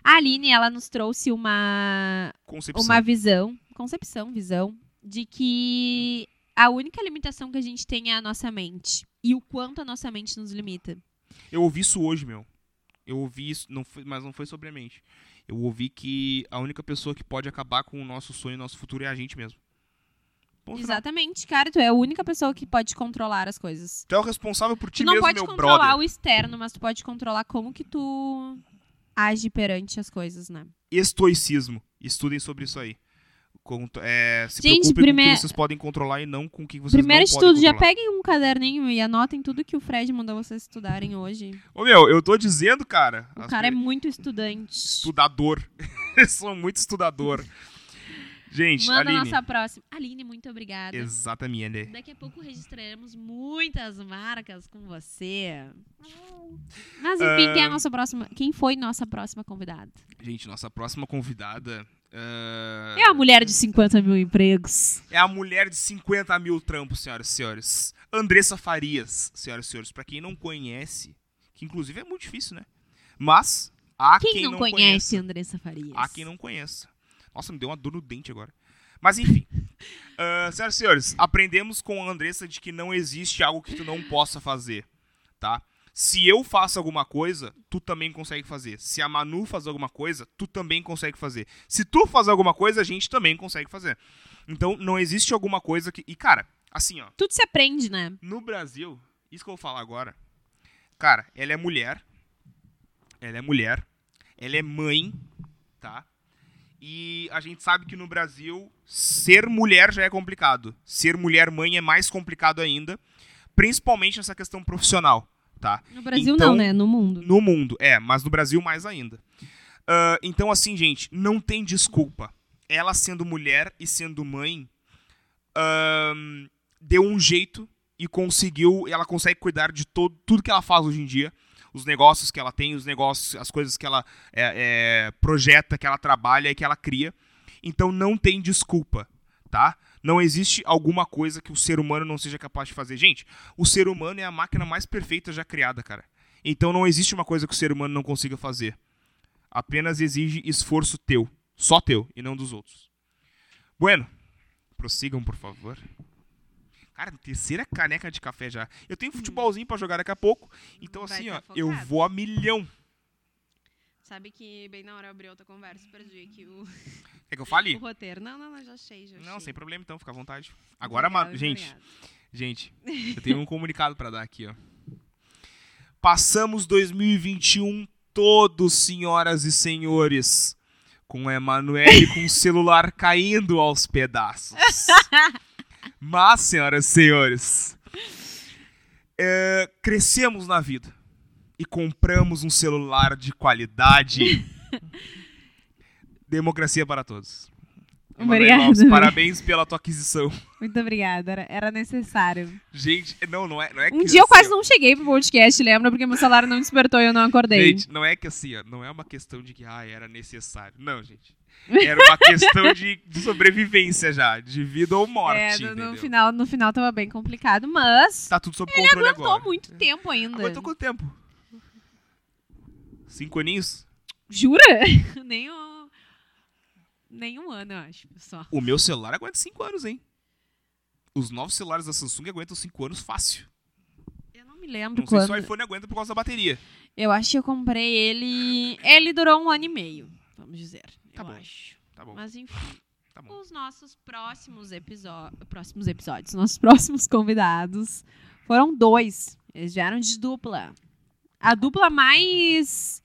A Aline, ela nos trouxe uma,
Concepção.
uma visão, concepção, visão, de que a única limitação que a gente tem é a nossa mente. E o quanto a nossa mente nos limita.
Eu ouvi isso hoje, meu. Eu ouvi isso, não foi, mas não foi sobre a mente. Eu ouvi que a única pessoa que pode acabar com o nosso sonho e nosso futuro é a gente mesmo. Ponto final.
Exatamente, cara, tu é a única pessoa que pode controlar as coisas.
Tu é o responsável por ti
Tu não
mesmo,
pode
meu
controlar
brother.
o externo, mas tu pode controlar como que tu age perante as coisas, né?
Estoicismo. Estudem sobre isso aí. Com- é, se
Gente,
preocupem com
prime-
o que vocês podem controlar e não com o que vocês
Primeiro
não
de
podem
tudo, já
controlar.
peguem um caderninho e anotem tudo que o Fred mandou vocês estudarem hoje.
Ô, meu, eu tô dizendo, cara.
O cara é muito estudante.
Estudador. [LAUGHS] Eu sou muito estudador. Gente,
Manda a
Aline.
nossa próxima. Aline, muito obrigada.
Exatamente.
Daqui a pouco registraremos muitas marcas com você. Mas enfim,
Ah.
quem é a nossa próxima? Quem foi nossa próxima convidada?
Gente, nossa próxima convidada. ah,
É a mulher de 50 mil empregos.
É a mulher de 50 mil trampos, senhoras e senhores. Andressa Farias, senhoras e senhores. Pra quem não conhece, que inclusive é muito difícil, né? Mas, há
Quem,
quem,
não, conhece
conheça.
Andressa Farias?
Há quem não conheça. Nossa, me deu uma dor no dente agora. Mas enfim. [LAUGHS] Ah, senhoras e senhores, aprendemos com a Andressa de que não existe algo que tu não possa fazer, tá? Se eu faço alguma coisa, tu também consegue fazer. Se a Manu faz alguma coisa, tu também consegue fazer. Se tu faz alguma coisa, a gente também consegue fazer. Então, não existe alguma coisa que... E, cara, assim, ó.
Tudo se aprende, né?
No Brasil, isso que eu vou falar agora. Cara, ela é mulher. Ela é mulher. Ela é mãe, tá? E a gente sabe que no Brasil ser mulher já é complicado. Ser mulher mãe é mais complicado ainda, Principalmente nessa questão profissional, tá?
No Brasil
Então,
não, né? No mundo.
No mundo, é, mas no Brasil mais ainda. Ah, então, assim, gente, não tem desculpa. Ela sendo mulher e sendo mãe, ahn, deu um jeito e conseguiu. Ela consegue cuidar de todo, tudo que ela faz hoje em dia. Os negócios que ela tem, os negócios, as coisas que ela é, é, projeta, que ela trabalha e que ela cria. Então não tem desculpa, tá? Não existe alguma coisa que o ser humano não seja capaz de fazer. Gente, o ser humano é a máquina mais perfeita já criada, cara. Então não existe uma coisa que o ser humano não consiga fazer. Apenas exige esforço teu. Só teu e não dos outros. Bueno, prossigam, por favor. Cara, terceira caneca de café já. Eu tenho futebolzinho pra jogar daqui a pouco. Então,
Vai
assim,
tá
ó, eu
focado.
vou a milhão.
Sabe que bem na hora eu abri outra conversa, perdi aqui o, [LAUGHS]
Quer que eu [LAUGHS]
o
fale?
roteiro. Não, não, não, já achei, já
Não,
achei.
sem problema então, fica à vontade. Agora,
Obrigada,
ma- gente,
obrigada.
gente, [LAUGHS] eu tenho um comunicado pra dar aqui, ó. Passamos 2021 todos, senhoras e senhores, com Emanuele com o celular caindo aos pedaços. Mas, senhoras e senhores, é, crescemos na vida e compramos um celular de qualidade. [LAUGHS] Democracia para todos.
Obrigada,
parabéns pela tua aquisição.
Muito obrigada, era, era necessário.
Gente, não, não é, não é que
Um dia eu
assim,
quase não cheguei pro podcast, lembra? Porque meu celular não despertou e eu não acordei.
Gente, não é que assim, ó, não é uma questão de que ah, era necessário. Não, gente. Era uma questão de, de sobrevivência já, de vida ou morte,
é, no, no final, no final tava bem complicado, mas
Tá tudo sob controle
aguentou
agora.
muito tempo ainda.
Aguentou quanto tempo? Cinco aninhos?
Jura? [LAUGHS] Nem um, nem um ano, eu acho, só.
O meu celular aguenta cinco anos, hein? Os novos celulares da Samsung aguentam cinco anos fácil.
Eu não me lembro
Não sei
quando.
se o iPhone aguenta por causa da bateria.
Eu acho que eu comprei ele. Ele durou um ano e meio, vamos dizer.
Tá
eu
bom.
acho.
Tá bom,
Mas enfim. [SNIFFS]
tá bom.
Os nossos próximos episódios. Próximos episódios. Nossos [LAUGHS] próximos convidados foram dois. Eles vieram de dupla. A dupla mais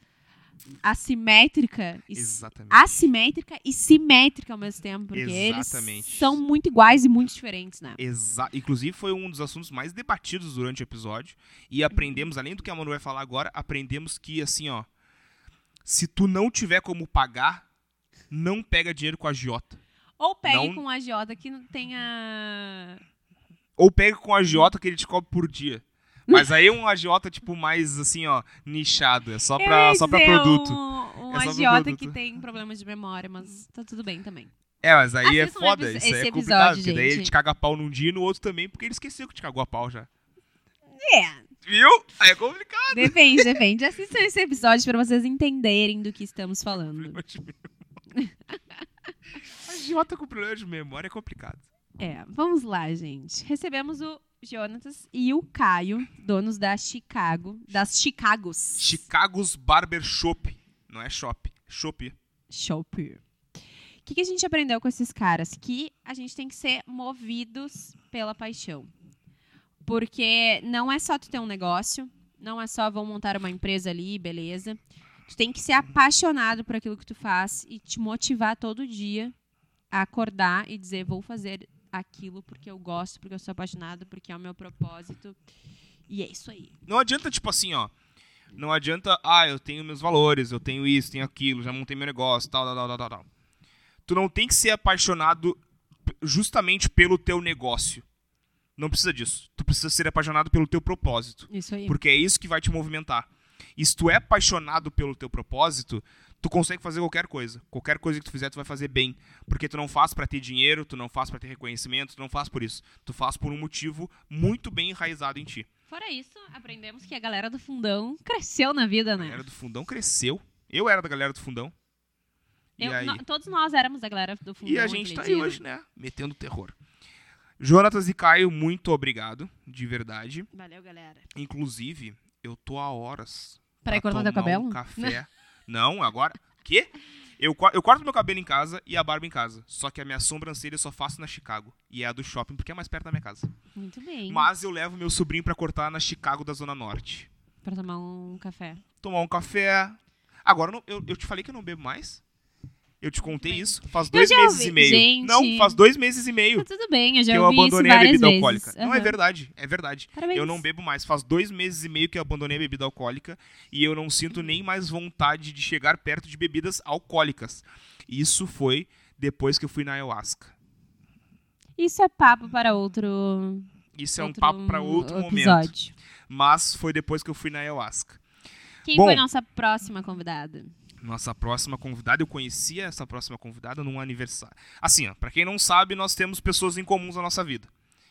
assimétrica.
Exatamente.
Assimétrica e simétrica ao mesmo tempo. Porque
Exatamente.
eles são muito iguais e muito diferentes, né?
Exa Inclusive, foi um dos assuntos mais debatidos durante o episódio. E aprendemos, além do que a Manu vai falar agora, aprendemos que, assim, ó. Se tu não tiver como pagar, não pega dinheiro com a agiota.
Ou pegue
Não-
com um agiota que não tenha.
Ou pega com a agiota que ele te cobra por dia. Mas aí é um agiota, tipo, mais, assim, ó, nichado. É só pra, só pra
dizer
produto.
Um, um
É só pro
agiota que tem problemas de memória, mas tá tudo bem também.
É, mas aí é
Assistam
foda.
epi-
Isso aí é complicado.
episódio,
Porque daí ele te caga pau num dia e no outro também, porque ele esqueceu que te cagou a pau já.
É.
Viu? Aí é complicado.
Depende, depende. Assistam esse episódio pra vocês entenderem do que estamos falando.
Agiota com problema de memória é complicado.
É, vamos lá, gente. Recebemos o Jonatas e o Caio, donos da Chicago, das Chicagos.
Chicago's Barber Shop. Não é shop. Shop.
Shop. O que, que a gente aprendeu com esses caras? Que a gente tem que ser movidos pela paixão. Porque não é só tu ter um negócio, não é só vão montar uma empresa ali, beleza. Tu tem que ser apaixonado por aquilo que tu faz e te motivar todo dia acordar e dizer, vou fazer aquilo porque eu gosto, porque eu sou apaixonado, porque é o meu propósito. E é isso aí.
Não adianta, tipo assim, ó. Não adianta, ah, eu tenho meus valores, eu tenho isso, tenho aquilo, já montei meu negócio, tal, tal, tal, tal, tal. Tu não tem que ser apaixonado justamente pelo teu negócio. Não precisa disso. Tu precisa ser apaixonado pelo teu propósito.
Isso aí.
Porque é isso que vai te movimentar. E se tu é apaixonado pelo teu propósito, tu consegue fazer qualquer coisa. Qualquer coisa que tu fizer, tu vai fazer bem. Porque tu não faz pra ter dinheiro, tu não faz pra ter reconhecimento, tu não faz por isso. Tu faz por um motivo muito bem enraizado em ti.
Fora isso, aprendemos que a galera do fundão cresceu na vida,
A
né?
galera do fundão cresceu. Eu era da galera do fundão. E
Eu-
aí?
nó- todos nós éramos da galera do fundão.
E a gente tá aí hoje, né? Metendo terror. Jonatas e Caio, muito obrigado, de verdade.
Valeu, galera.
Inclusive, eu tô há horas
Peraí,
pra
cortar teu cabelo?
Um café. [LAUGHS] Não, agora. Quê? Eu, eu corto meu cabelo em casa e a barba em casa. Só que a minha sobrancelha eu só faço na Chicago. E é a do shopping, porque é mais perto da minha casa.
Muito bem.
Mas eu levo meu sobrinho pra cortar na Chicago da Zona Norte.
Pra tomar um café.
Tomar um café. Agora, eu, eu te falei que eu não bebo mais? Eu te contei
bem.
isso. Faz dois meses
ouvi-
e meio.
Gente.
Não, faz dois meses e meio
Tá tudo bem, eu já
que eu abandonei a bebida
vezes.
alcoólica. Não, é verdade. É verdade.
Parabéns.
Eu não bebo mais. Faz dois meses e meio que eu abandonei a bebida alcoólica e eu não sinto nem mais vontade de chegar perto de bebidas alcoólicas. Isso foi depois que eu fui na ayahuasca.
Isso é papo para outro,
Isso é um
outro
papo para outro momento.
episódio.
Mas foi depois que eu fui na ayahuasca.
Quem
Bom.
foi nossa próxima convidada?
Nossa próxima convidada, eu conhecia essa próxima convidada num aniversário. Assim, ó, pra quem não sabe, nós temos pessoas em comuns na nossa vida.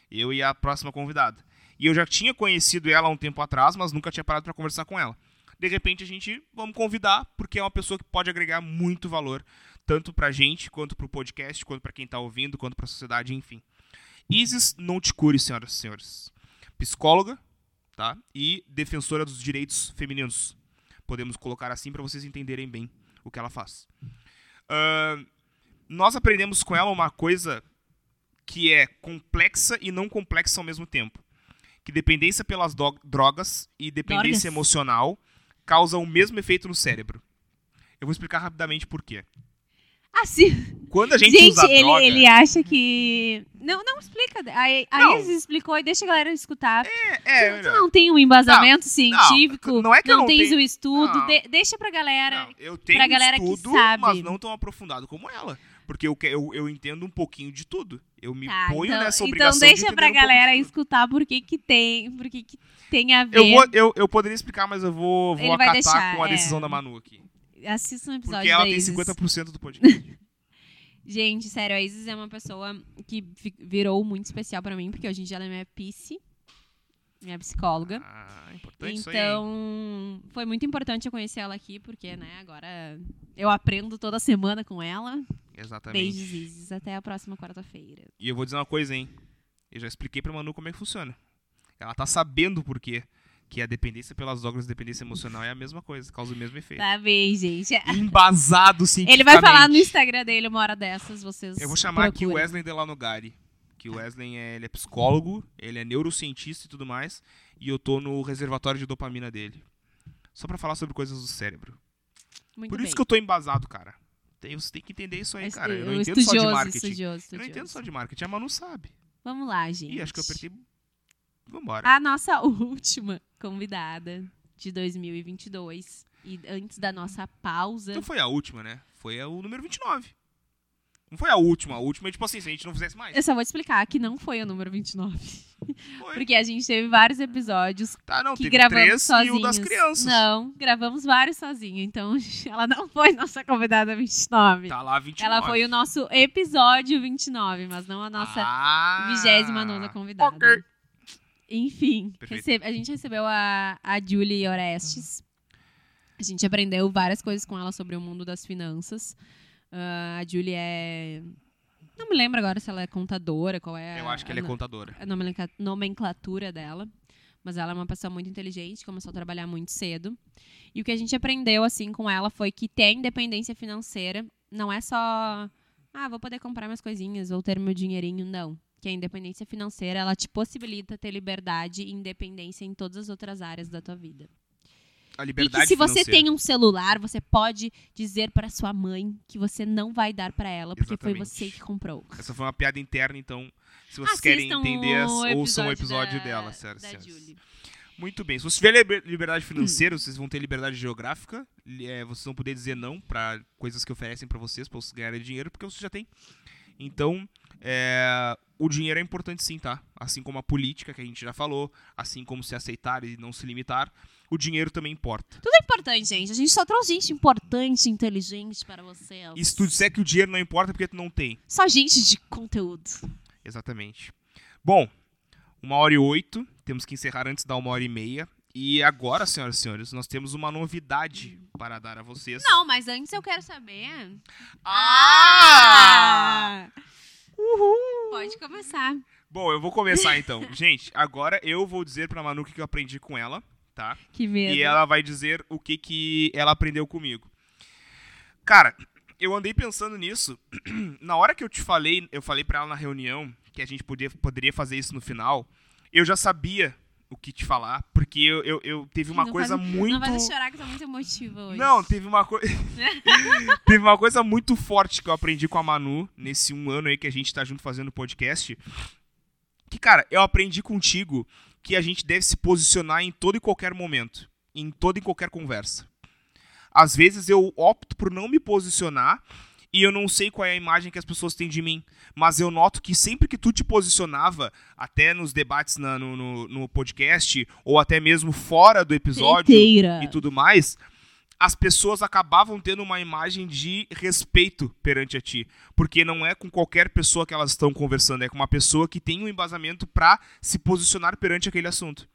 Eu e a próxima convidada. E eu já tinha conhecido ela há um tempo atrás, mas nunca tinha parado pra conversar com ela. De repente a gente vamos convidar, porque é uma pessoa que pode agregar muito valor, tanto pra gente, quanto pro podcast, quanto pra quem tá ouvindo, quanto pra sociedade, enfim. Isis não te cure, senhoras e senhores. Psicóloga, tá? E defensora dos direitos femininos. Podemos colocar assim para vocês entenderem bem o que ela faz. Ahn, nós aprendemos com ela uma coisa que é complexa e não complexa ao mesmo tempo. Que dependência pelas drogas e dependência emocional causam o mesmo efeito no cérebro. Eu vou explicar rapidamente por quê.
Ah, sim.
Quando a gente,
Gente,
usa
ele,
droga...
ele acha que. Não, não explica. A, a
Não.
Isis explicou e deixa a galera escutar.
É,
tu, tu não tem um embasamento científico,
não é que eu não
tens
tenho-
o estudo.
Não.
de- deixa pra galera.
Não, eu tenho
pra galera que
estudo,
sabe.
mas não tão aprofundado como ela. Porque eu, que- eu, eu entendo um pouquinho de tudo. Eu me
Tá,
ponho
então,
nessa
então
obrigação
deixa
de
pra
um
galera
de
escutar por que que tem, por que que tem a ver.
Eu, vou, eu, eu poderia explicar, mas eu vou, vou acatar
deixar,
com a
é.
decisão da Manu aqui.
Assista um episódio
Porque ela
da
tem
Isis.
50% do podcast. [LAUGHS]
Gente, sério, a Isis é uma pessoa que virou muito especial pra mim, porque hoje em dia ela é minha psi, minha psicóloga.
ah, importante?
Então, foi muito importante eu conhecer ela aqui, porque, né, agora eu aprendo toda semana com ela.
Exatamente.
Beijos, Isis. Até a próxima quarta-feira.
E eu vou dizer uma coisa, hein? Eu já expliquei pra Manu como é que funciona. Ela tá sabendo por quê. Que a dependência pelas drogas, dependência emocional é a mesma coisa, causa o mesmo efeito.
Tá bem, gente.
Embasado cientificamente. [LAUGHS]
Ele vai falar no Instagram dele uma hora dessas, vocês
Eu vou chamar aqui o. Wesley Delanogari. Que o Wesley é, ele é psicólogo, ele é neurocientista e tudo mais. E eu tô no reservatório de dopamina dele. Só pra falar sobre coisas do cérebro.
Muito
Por
bem.
isso que eu tô embasado, cara. Tem, você tem que entender isso aí, cara. Eu não entendo só de
estudioso,
marketing.
estudioso,
Eu não
estudioso.
entendo só de marketing. A Manu sabe.
Vamos lá, gente.
Ih, acho que eu apertei. Vambora.
A nossa [LAUGHS] última convidada de 2022. E antes da nossa pausa.
Então foi a última, né? Foi o número 29. Não foi a última. A última é tipo assim, se a gente não fizesse mais.
Eu só vou te explicar que não foi o número 29.
Foi. [LAUGHS]
Porque a gente teve vários episódios
Tá, não,
que gravamos
três
sozinhos.
e o das crianças.
Não, gravamos vários sozinhos. Então, [LAUGHS] ela não foi nossa convidada 29.
Tá lá 29.
Ela foi o nosso episódio 29, mas não a nossa
ah,
29 convidada.
ok.
Enfim, recebe- a gente recebeu a, a Julie Orestes. A gente aprendeu várias coisas com ela sobre o mundo das finanças. Ah, a Julie é. Não me lembro agora se ela é contadora, qual é
Eu
a-
acho que ela é contadora.
a nomencla- nomenclatura dela. Mas ela é uma pessoa muito inteligente, começou a trabalhar muito cedo. E o que a gente aprendeu, assim, com ela foi que ter independência financeira não é só. Ah, vou poder comprar minhas coisinhas, vou ter meu dinheirinho. Não. Que a independência financeira, ela te possibilita ter liberdade e independência em todas as outras áreas da tua vida.
A
E
liberdade
que se você
financeira.
tem um celular, você pode dizer para sua mãe que você não vai dar para ela, porque foi
Exatamente.
você que comprou.
Essa foi uma piada interna, então, se vocês
Assistam
querem entender, as-
o
ouçam o
episódio da-
dela, sério,
da
sério. Muito bem. Se você tiver liber- liberdade financeira, vocês vão ter liberdade geográfica. é, vocês vão poder dizer não pra coisas que oferecem pra vocês, pra vocês ganharem dinheiro, porque você já tem. Então, é, o dinheiro é importante sim, tá? Assim como a política, que a gente já falou, assim como se aceitar e não se limitar, o dinheiro também importa.
Tudo é importante, gente. A gente só trouxe gente importante, inteligente para você.
E se tu disser que o dinheiro não importa, é porque tu não tem.
Só gente de conteúdo.
Exatamente. Bom, uma hora e oito. Temos que encerrar antes da uma hora e meia. E agora, senhoras e senhores, nós temos uma novidade para dar a vocês.
Não, mas antes eu quero saber.
Ah!
Pode começar.
Bom, eu vou começar então. [LAUGHS] Gente, agora eu vou dizer pra Manu o que que eu aprendi com ela, tá?
Que medo.
E ela vai dizer o que, que ela aprendeu comigo. Cara, eu andei pensando nisso. [CLEARS THROAT] Na hora que eu te falei, eu falei pra ela na reunião que a gente podia, poderia fazer isso no final, eu já sabia o que te falar, porque eu, eu, eu teve uma
Não
coisa
faz-
muito.
Não vai chorar que eu tô muito emotiva hoje.
Não, teve uma coisa. [LAUGHS] teve uma coisa muito forte que eu aprendi com a Manu nesse um ano aí que a gente tá junto fazendo podcast. Que, cara, eu aprendi contigo que a gente deve se posicionar em todo e qualquer momento. Em toda e qualquer conversa. Às vezes eu opto por não me posicionar e eu não sei qual é a imagem que as pessoas têm de mim. Mas eu noto que sempre que tu te posicionava, até nos debates na- no, no, no podcast, ou até mesmo fora do episódio
Inteira.
e tudo mais, as pessoas acabavam tendo uma imagem de respeito perante a ti. Porque não é com qualquer pessoa que elas estão conversando, é com uma pessoa que tem um embasamento pra se posicionar perante aquele assunto.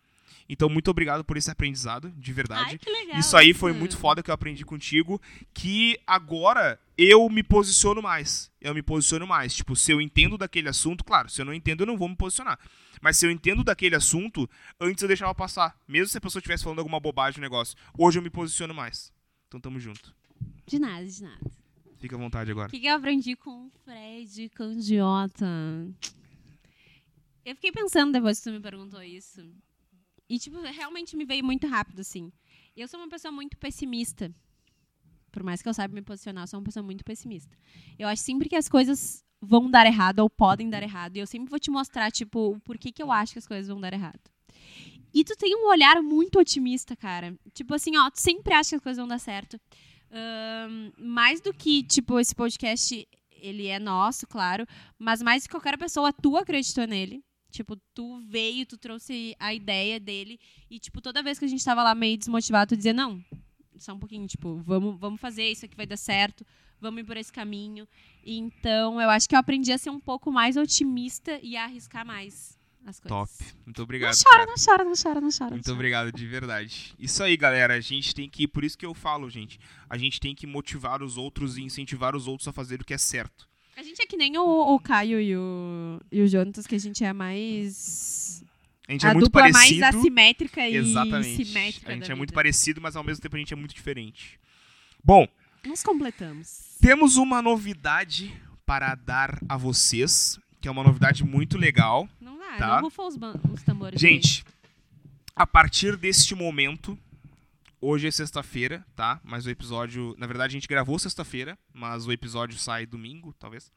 Então, muito obrigado por esse aprendizado, de verdade.
Ai, que legal.
Isso aí foi muito foda que eu aprendi contigo, que agora eu me posiciono mais. Eu me posiciono mais. Tipo, se eu entendo daquele assunto, claro, se eu não entendo, eu não vou me posicionar. Mas se eu entendo daquele assunto, antes eu deixava passar. Mesmo se a pessoa estivesse falando alguma bobagem no negócio. Hoje eu me posiciono mais. Então tamo junto.
De nada, de nada.
Fica à vontade
O
agora.
que, que eu aprendi com o Fred Candiota? Eu fiquei pensando depois que tu me perguntou isso. E, tipo, realmente me veio muito rápido, assim. Eu sou uma pessoa muito pessimista. Por mais que eu saiba me posicionar, eu sou uma pessoa muito pessimista. Eu acho sempre que as coisas vão dar errado ou podem dar errado. E eu sempre vou te mostrar, tipo, o porquê que eu acho que as coisas vão dar errado. E tu tem um olhar muito otimista, cara. Tipo assim, ó, tu sempre acha que as coisas vão dar certo. Ahn, mais do que, tipo, esse podcast, ele é nosso, claro. Mas mais que qualquer pessoa, tu acreditou nele. Tipo, tu veio, tu trouxe a ideia dele. E, tipo, toda vez que a gente tava lá meio desmotivado, tu dizia, não, só um pouquinho, tipo, vamos, vamos fazer, isso aqui vai dar certo. Vamos ir por esse caminho. Então, eu acho que eu aprendi a ser um pouco mais otimista e a arriscar mais as
Top.
coisas.
Muito obrigado.
Não chora,
cara.
não chora, não chora, não chora.
Muito
não chora.
obrigado, de verdade. Isso aí, galera. A gente tem que. Por isso que eu falo, gente. A gente tem que motivar os outros e incentivar os outros a fazer o que é certo.
A gente é que nem o, o Caio e o, e o Jonatas, que a gente é mais.
A gente
a
é muito
dupla
parecido.
mais assimétrica e
Exatamente.
simétrica.
A gente é muito
vida.
parecido, mas ao mesmo tempo a gente é muito diferente. Bom,
Nos completamos.
temos uma novidade para dar a vocês, que é uma novidade muito legal.
Não dá,
Tá.
não rufa os, os tambores.
Gente, a partir deste momento, hoje é sexta-feira, tá? Mas o episódio, na verdade a gente gravou sexta-feira, mas o episódio sai domingo, talvez.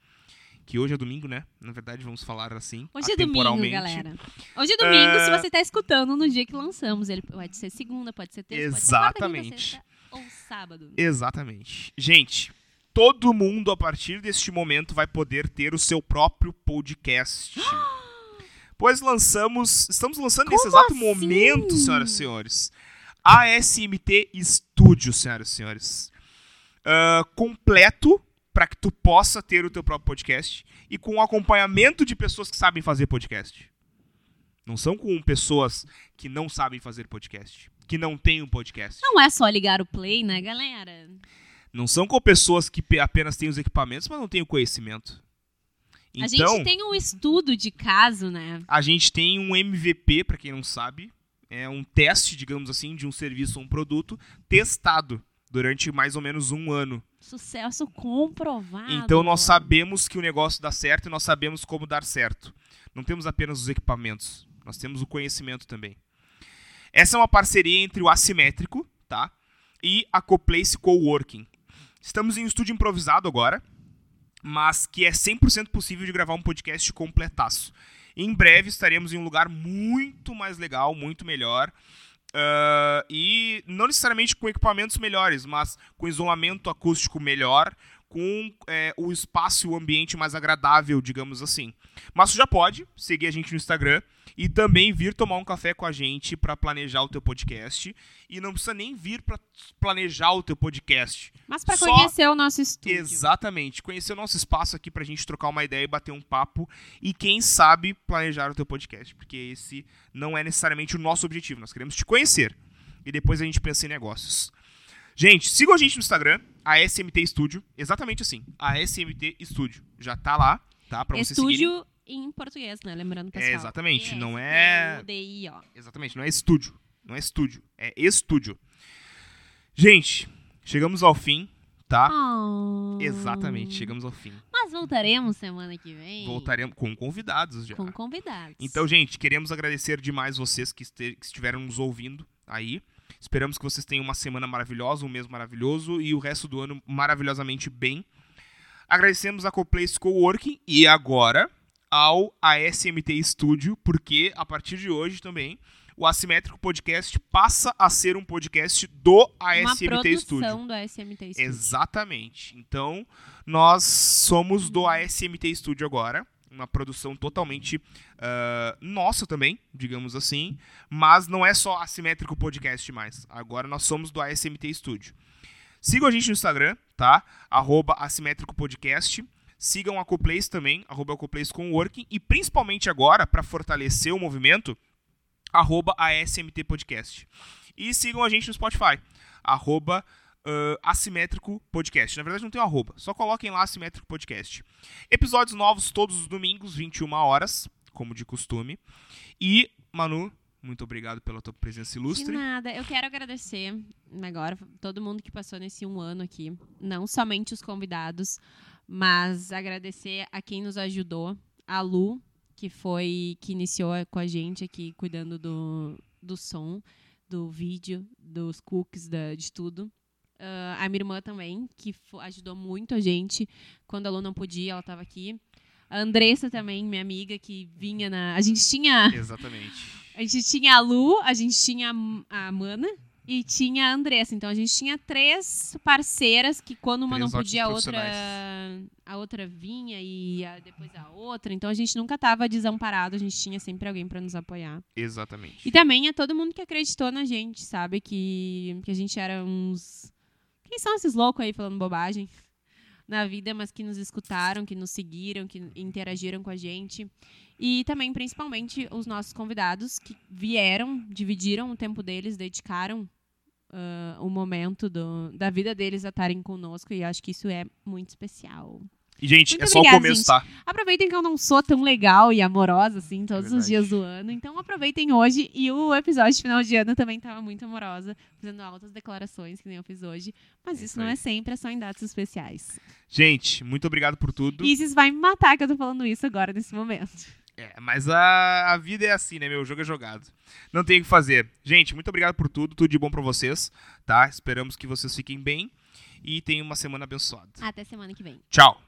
Que hoje é domingo, né? Na verdade, vamos falar assim.
Hoje é domingo, galera. Hoje é domingo, se você tá escutando no dia que lançamos. Ele pode ser segunda, pode ser terça, pode ser quarta, quinta,
Exatamente.
sexta ou sábado.
Exatamente. Gente, todo mundo a partir deste momento vai poder ter o seu próprio podcast. [GASPS] pois lançamos, estamos lançando nesse
Como
exato
assim?
momento, senhoras e senhores, a SMT Studio, senhoras e senhores. Ah, completo para que tu possa ter o teu próprio podcast e com acompanhamento de pessoas que sabem fazer podcast. Não são com pessoas que não sabem fazer podcast, que não têm um podcast.
Não é só ligar o play, né, galera?
Não são com pessoas que pe- apenas têm os equipamentos, mas não têm o conhecimento.
a
Então,
gente tem um estudo de caso, né?
a gente tem um MVP, para quem não sabe, é um teste, digamos assim, de um serviço ou um produto testado durante mais ou menos um ano.
Sucesso comprovado.
Então nós sabemos que o negócio dá certo e nós sabemos como dar certo. Não temos apenas os equipamentos, nós temos o conhecimento também. Essa é uma parceria entre o Assimétrico, tá? E a Coplace Coworking. Estamos em um estúdio improvisado agora, mas que é 100% possível de gravar um podcast completaço. Em breve estaremos em um lugar muito mais legal, muito melhor. Ah, e não necessariamente com equipamentos melhores, mas com isolamento acústico melhor, com é, o espaço e o ambiente mais agradável, digamos assim. Mas tu já pode seguir a gente no Instagram e também vir tomar um café com a gente para planejar o teu podcast. E não precisa nem vir para planejar o teu podcast.
Mas
Só-
conhecer o nosso estúdio.
Exatamente. Conhecer o nosso espaço aqui pra gente trocar uma ideia e bater um papo. E quem sabe planejar o teu podcast. Porque esse não é necessariamente o nosso objetivo. Nós queremos te conhecer. E depois a gente pensa em negócios. Gente, sigam a gente no Instagram, a SMT Studio. Exatamente assim. A SMT Studio. Já tá lá, tá? Pra vocês.
Estúdio em português, né? Lembrando, pessoal.
É, exatamente, não é-
D-I, ó.
Exatamente, não é estúdio. Não é estúdio. É estúdio. Gente, chegamos ao fim, tá?
Ah.
Exatamente, chegamos ao fim.
Mas voltaremos semana que vem.
Voltaremos com convidados já.
Com convidados.
Então, gente, queremos agradecer demais vocês que, que estiveram nos ouvindo aí. Esperamos que vocês tenham uma semana maravilhosa, um mês maravilhoso e o resto do ano maravilhosamente bem. Agradecemos a Coplace Coworking e agora ao ASMT Studio, porque a partir de hoje também o Assimétrico Podcast passa a ser um podcast do
Uma
ASMT Studio.
produção do ASMT Studio.
Exatamente. Então, nós somos do ASMT Studio agora. Uma produção totalmente ah, nossa também, digamos assim. Mas não é só Assimétrico Podcast mais. Agora nós somos do ASMT Studio. Sigam a gente no Instagram, tá? Arroba Assimétrico Podcast. Sigam a Coplace também, arroba Coplace com Working. E principalmente agora, para fortalecer o movimento, arroba ASMT Podcast. E sigam a gente no Spotify, arroba ah, Assimétrico Podcast. Na verdade não tem um arroba, só coloquem lá Assimétrico Podcast. Episódios novos todos os domingos, 21 horas, como de costume. E, Manu, muito obrigado pela tua presença
De
ilustre.
nada. Eu quero agradecer agora todo mundo que passou nesse um ano aqui. Não somente os convidados, mas agradecer a quem nos ajudou. A Lu, que foi que iniciou com a gente aqui, cuidando do, do som, do vídeo, dos cookies, da, de tudo. Ah, a minha irmã também, que ajudou muito a gente. Quando a Lu não podia, ela estava aqui. A Andressa também, minha amiga, que vinha na. A gente tinha. [LAUGHS]
Exatamente.
A gente tinha a Lu, a gente tinha a Mana e tinha a Andressa. Então a gente tinha três parceiras que quando uma
Três
não podia, a outra a outra vinha e a- depois a outra. Então a gente nunca estava desamparado, a gente tinha sempre alguém para nos apoiar.
Exatamente.
E também é todo mundo que acreditou na gente, sabe? Que, que a gente era uns. Quem são esses loucos aí falando bobagem [LAUGHS] na vida, mas que nos escutaram, que nos seguiram, que interagiram com a gente. E também, principalmente, os nossos convidados que vieram, dividiram o tempo deles, dedicaram ah, o momento do- da vida deles a estarem conosco. E acho que isso é muito especial.
E, gente,
Muito
é só
obrigada,
o começo,
gente.
tá?
Aproveitem que eu não sou tão legal e amorosa assim todos
É
os dias do ano. Então aproveitem hoje. E o episódio de final de ano também tava muito amorosa, fazendo altas declarações, que nem eu fiz hoje. Mas
É
isso
isso
não é sempre, é só em datas especiais.
Gente, muito obrigado por tudo.
Isis vai me matar que eu tô falando isso agora, nesse momento.
É, mas a, a vida é assim, né, meu? O jogo é jogado. Não tem o que fazer. Gente, muito obrigado por tudo. Tudo de bom pra vocês, tá? Esperamos que vocês fiquem bem e tenham uma semana abençoada.
Até semana que vem.
Tchau!